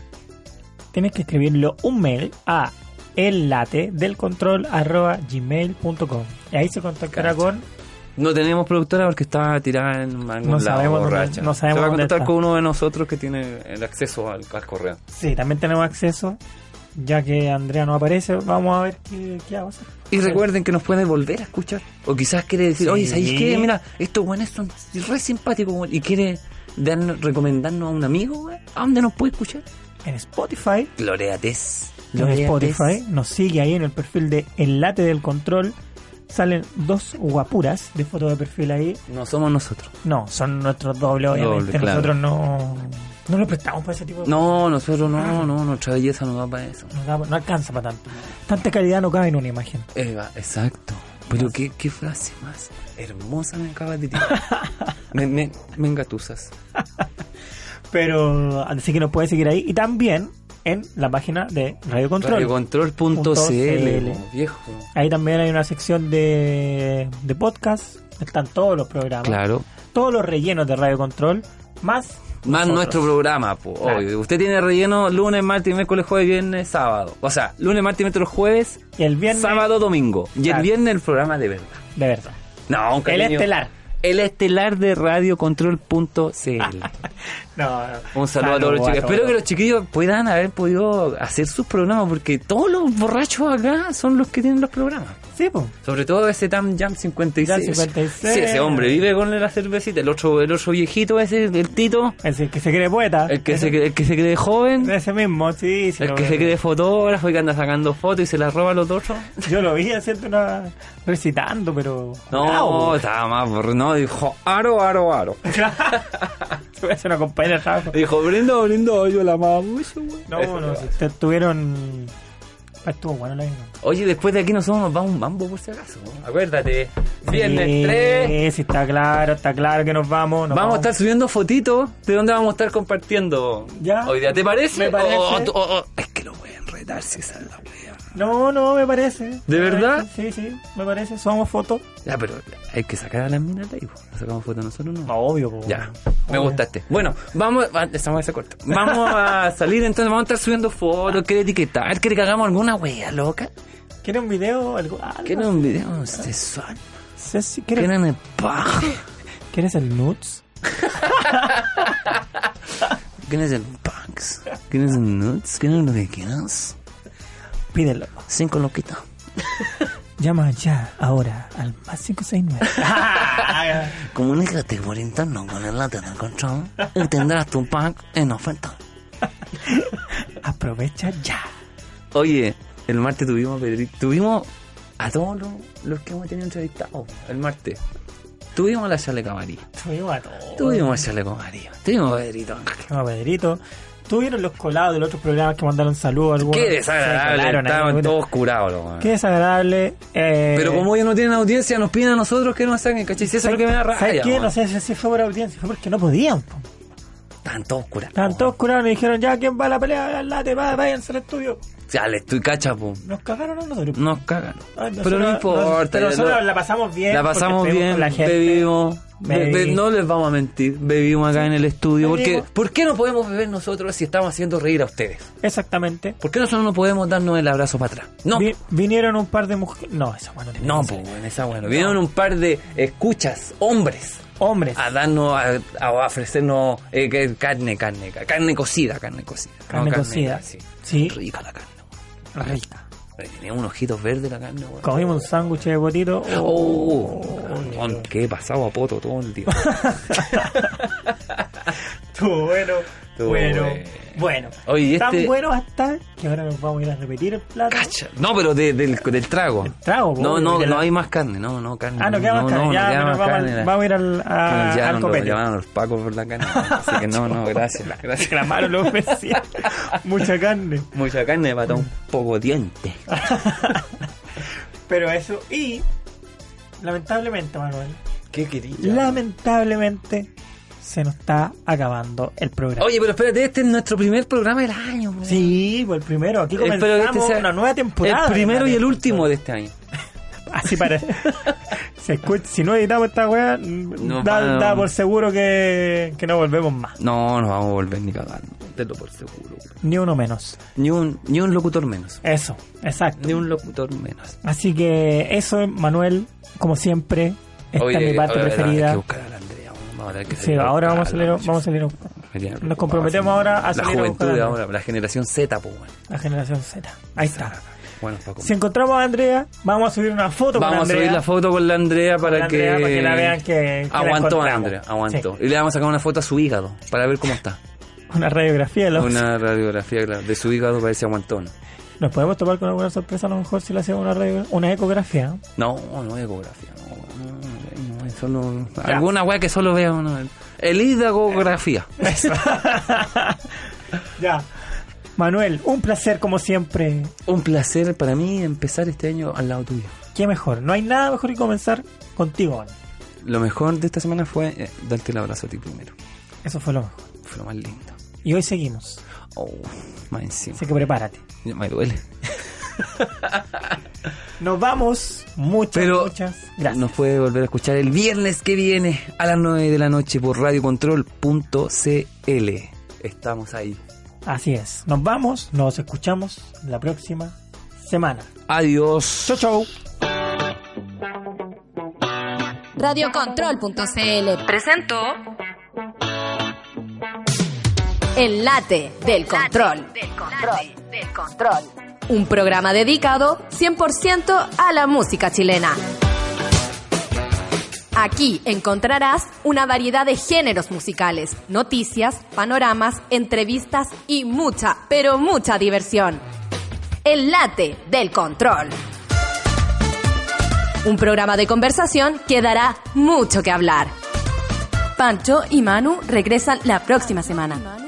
Tienes que escribirlo un mail a el late del control arroba gmail.com. Y ahí se contactará Cacha. con No tenemos productora porque está tirada en algún No lado sabemos dónde- borracha. no sabemos Se va a contactar con uno de nosotros que tiene el acceso al, al correo. Sí, también tenemos acceso. Ya que Andrea no aparece, vamos a ver qué, qué a. Y recuerden que nos pueden volver a escuchar. O quizás quiere decir, Sí. oye, ¿sabéis qué? Mira, estos buenos son re simpáticos weón", y quiere darnos- recomendarnos a un amigo. ¿A dónde nos puede escuchar? En Spotify, Gloreates. en Spotify, nos sigue ahí en el perfil de El Late del Control. Salen dos guapuras de foto de perfil ahí. No somos nosotros. No, son nuestros dobles, obviamente. Doble, claro. Nosotros no, no lo prestamos para ese tipo de No, nosotros no, no, nuestra belleza no va para eso. No, da- no alcanza para tanto. Tanta calidad no cabe en una imagen. Eva, exacto. Pero qué, qué frase más hermosa me acabas de tirar. (laughs) me, me, me engatusas. Pero así que nos puede seguir ahí. Y también en la página de Radio Control. Radiocontrol.cl, CL. viejo. Ahí también hay una sección de, de podcast. Están todos los programas. Claro. Todos los rellenos de Radio Control. Más. Más nosotros. nuestro programa, po, Claro. obvio. Usted tiene relleno lunes, martes, miércoles, jueves, viernes, sábado. O sea, lunes, martes, miércoles, jueves, Y el viernes. sábado, domingo. Y el viernes el programa de verdad. De verdad. No, un El estelar. El estelar de radiocontrol.cl. (laughs) No, Un saludo a todos los chicos. Espero que los chiquillos puedan haber podido hacer sus programas porque todos los borrachos acá son los que tienen los programas. Sí. Sobre todo ese Tam Jam 56. Jam 56. Sí, ese hombre vive con la cervecita. El otro, el otro viejito ese, el Tito. Es el que se cree poeta. El que, Ese- se, el que se cree joven. Ese mismo, sí. sí El que se cree fotógrafo y que anda sacando fotos y se las roba a los otros. Yo lo vi haciendo una. recitando, pero. No, Bravo. estaba más No, dijo aro, aro, aro. Voy a hacer una compañera de trabajo. Dijo, brindo, brindo, yo la amo mucho, güey. No, no, si ustedes tuvieron. Ah, Estuvo bueno la misma. Oye, después de aquí nosotros nos vamos a un mambo por si acaso. ¿no? Acuérdate. Viernes 3. Sí, está claro, está claro que nos vamos. nos Vamos a estar subiendo fotitos de dónde vamos a estar compartiendo. Ya. Hoy día, ¿te parece? Me parece. O- o- o- o- es que lo voy a enredar si esa es la wea. No, no, me parece. ¿De verdad? Sí, sí, me parece. Somos fotos. Ya, pero hay que sacar a las minas de ahí. ¿No sacamos fotos nosotros? No. Obvio, po. Ya, me Obvio. gustaste. Bueno, vamos, ah, estamos ese corto. Vamos a (laughs) salir entonces, vamos a estar subiendo fotos, quiere etiquetar, quiere que hagamos alguna wea loca. ¿Quiere un video? Algo, algo? ¿Quiere un video sexual? Sí, sí, ¿Quieres, ¿Quieren el paja? (laughs) ¿Quieres el nudes? (laughs) ¿Quieres el punks? ¿Quieres el nuts? ¿Quieres lo que quieras? Pídelo. Cinco loquitos. (laughs) Llama ya, ahora, al más 569. (laughs) Comunícate por interno con el late del control y tendrás tu pack en oferta. (laughs) Aprovecha ya. Oye, el martes tuvimos a Pedrito- tuvimos a todos los, los que hemos tenido entrevistados el martes. Tuvimos a la Chaleca María. Tuvimos a todos. Tuvimos a Chaleco María. Tuvimos a Pedrito. No, Pedrito. Tuvieron los colados de los otros programas que mandaron saludos. Algunos Qué desagradable. Estaban todos curados, los. Qué desagradable. eh, Pero como ellos no tienen audiencia, nos piden a nosotros que nos saquen, ¿cachai? Si eso es lo que me da rabia. ¿Sabes qué? No sé si fue por audiencia, fue porque no podían. po. Estaban todos curados. Estaban todos curados y dijeron, ya, ¿quién va a la pelea? Late, va, váyanse al estudio. Ya, le estoy cachapo. Nos cagaron a nosotros. Nos cagan. Ay, pero no importa. Nosotros la pasamos bien. La pasamos bien, la gente. bebimos. Be- be- no les vamos a mentir, bebimos acá en el estudio. Porque. ¿Por qué no podemos beber nosotros si estamos haciendo reír a ustedes? Exactamente. ¿Por qué nosotros no podemos darnos el abrazo para atrás? No, Vi- vinieron un par de mujeres. No, esa bueno no, pues esa bueno. Vinieron un par de escuchas, hombres, Hombres. a darnos, a, a ofrecernos eh, carne, carne, ca- carne cocida, carne cocida. Carne No, cocida. sí. Sí. Rica la carne. Rica. Pero Tenía unos ojitos verdes la carne, weón. Comimos un sándwich de potito. Oh, weón, qué he pasado a poto todo el día. (laughs) Estuvo bueno. Estuvo bueno. bueno. Oye, Tan este- bueno hasta que ahora nos vamos a ir a repetir el plato. Cacha. No, pero de- del, del trago. trago, po, No, no, la- no hay más carne, no, no, carne. Ah, no queda más carne. no, ya, más vamos, carne. al- vamos a ir al, a- Nos al copete. nos llamaron los pacos por la carne. (laughs) Así que no, no, gracias. gracias. Clamaron los vecinos. (laughs) Mucha carne. Mucha carne para un poco diente. (laughs) Pero eso, y lamentablemente, Manuel, ¿Qué querías? lamentablemente se nos está acabando el programa. Oye, pero espérate, este es nuestro primer programa del año. weón. Sí, pues el primero. Aquí Espero comenzamos que este sea una nueva temporada. El primero y el último de este año. (laughs) Así parece. (laughs) Escucha- si no editamos esta weá, No, da, no. da por seguro que, que no volvemos más. No, nos vamos a volver ni cagando. Tenlo por seguro. Ni uno menos. Ni un, ni un locutor menos. Eso, exacto. Ni un locutor menos. Así que eso, Manuel, como siempre, esta Oye, es mi parte oye, preferida. Vamos a tener que Sí, salir a ahora vamos a salir, vamos a salir a Nos comprometemos ahora a La salir a juventud a la- ahora, la generación Z, pues bueno. La generación Z. Ahí está. Bueno, Paco. Si encontramos a Andrea, vamos a subir una foto Vamos con a Andrea. subir la foto con la Andrea para, la que... Andrea para que la vean que- que la Aguantó encontramos. Andrea, aguantó. Sí. Y le vamos a sacar una foto a su hígado para ver cómo está. Una radiografía de los... Una radiografía claro, de su hígado para ver si aguantó. no. Nos podemos topar con alguna sorpresa a lo mejor si le hacemos una, radio- una ecografía. ¿no? No, no ecografía. No, no, no, Alguna weá que solo vea uno. El hidagografía. (laughs) Ya. Manuel, un placer como siempre. Un placer para mí empezar este año al lado tuyo. Qué mejor. No hay nada mejor que comenzar contigo. Manuel. Lo mejor de esta semana fue eh, darte el abrazo a ti primero. Eso fue lo mejor. Fue lo más lindo. Y hoy seguimos. Oh, más encima. Así que prepárate. Ya Me duele. (laughs) Nos vamos. Muchas, Pero muchas gracias. nos puede volver a escuchar el viernes que viene a las 9 de la noche por radiocontrol.cl. Estamos ahí. Así es. Nos vamos. Nos escuchamos la próxima semana. Adiós. Chau, chau. Radiocontrol.cl presentó El Late del Control. del Control. Un programa dedicado 100% a la música chilena. Aquí encontrarás una variedad de géneros musicales, noticias, panoramas, entrevistas y mucha, pero mucha diversión. El Late del Control. Un programa de conversación que dará mucho que hablar. Pancho y Manu regresan la próxima semana.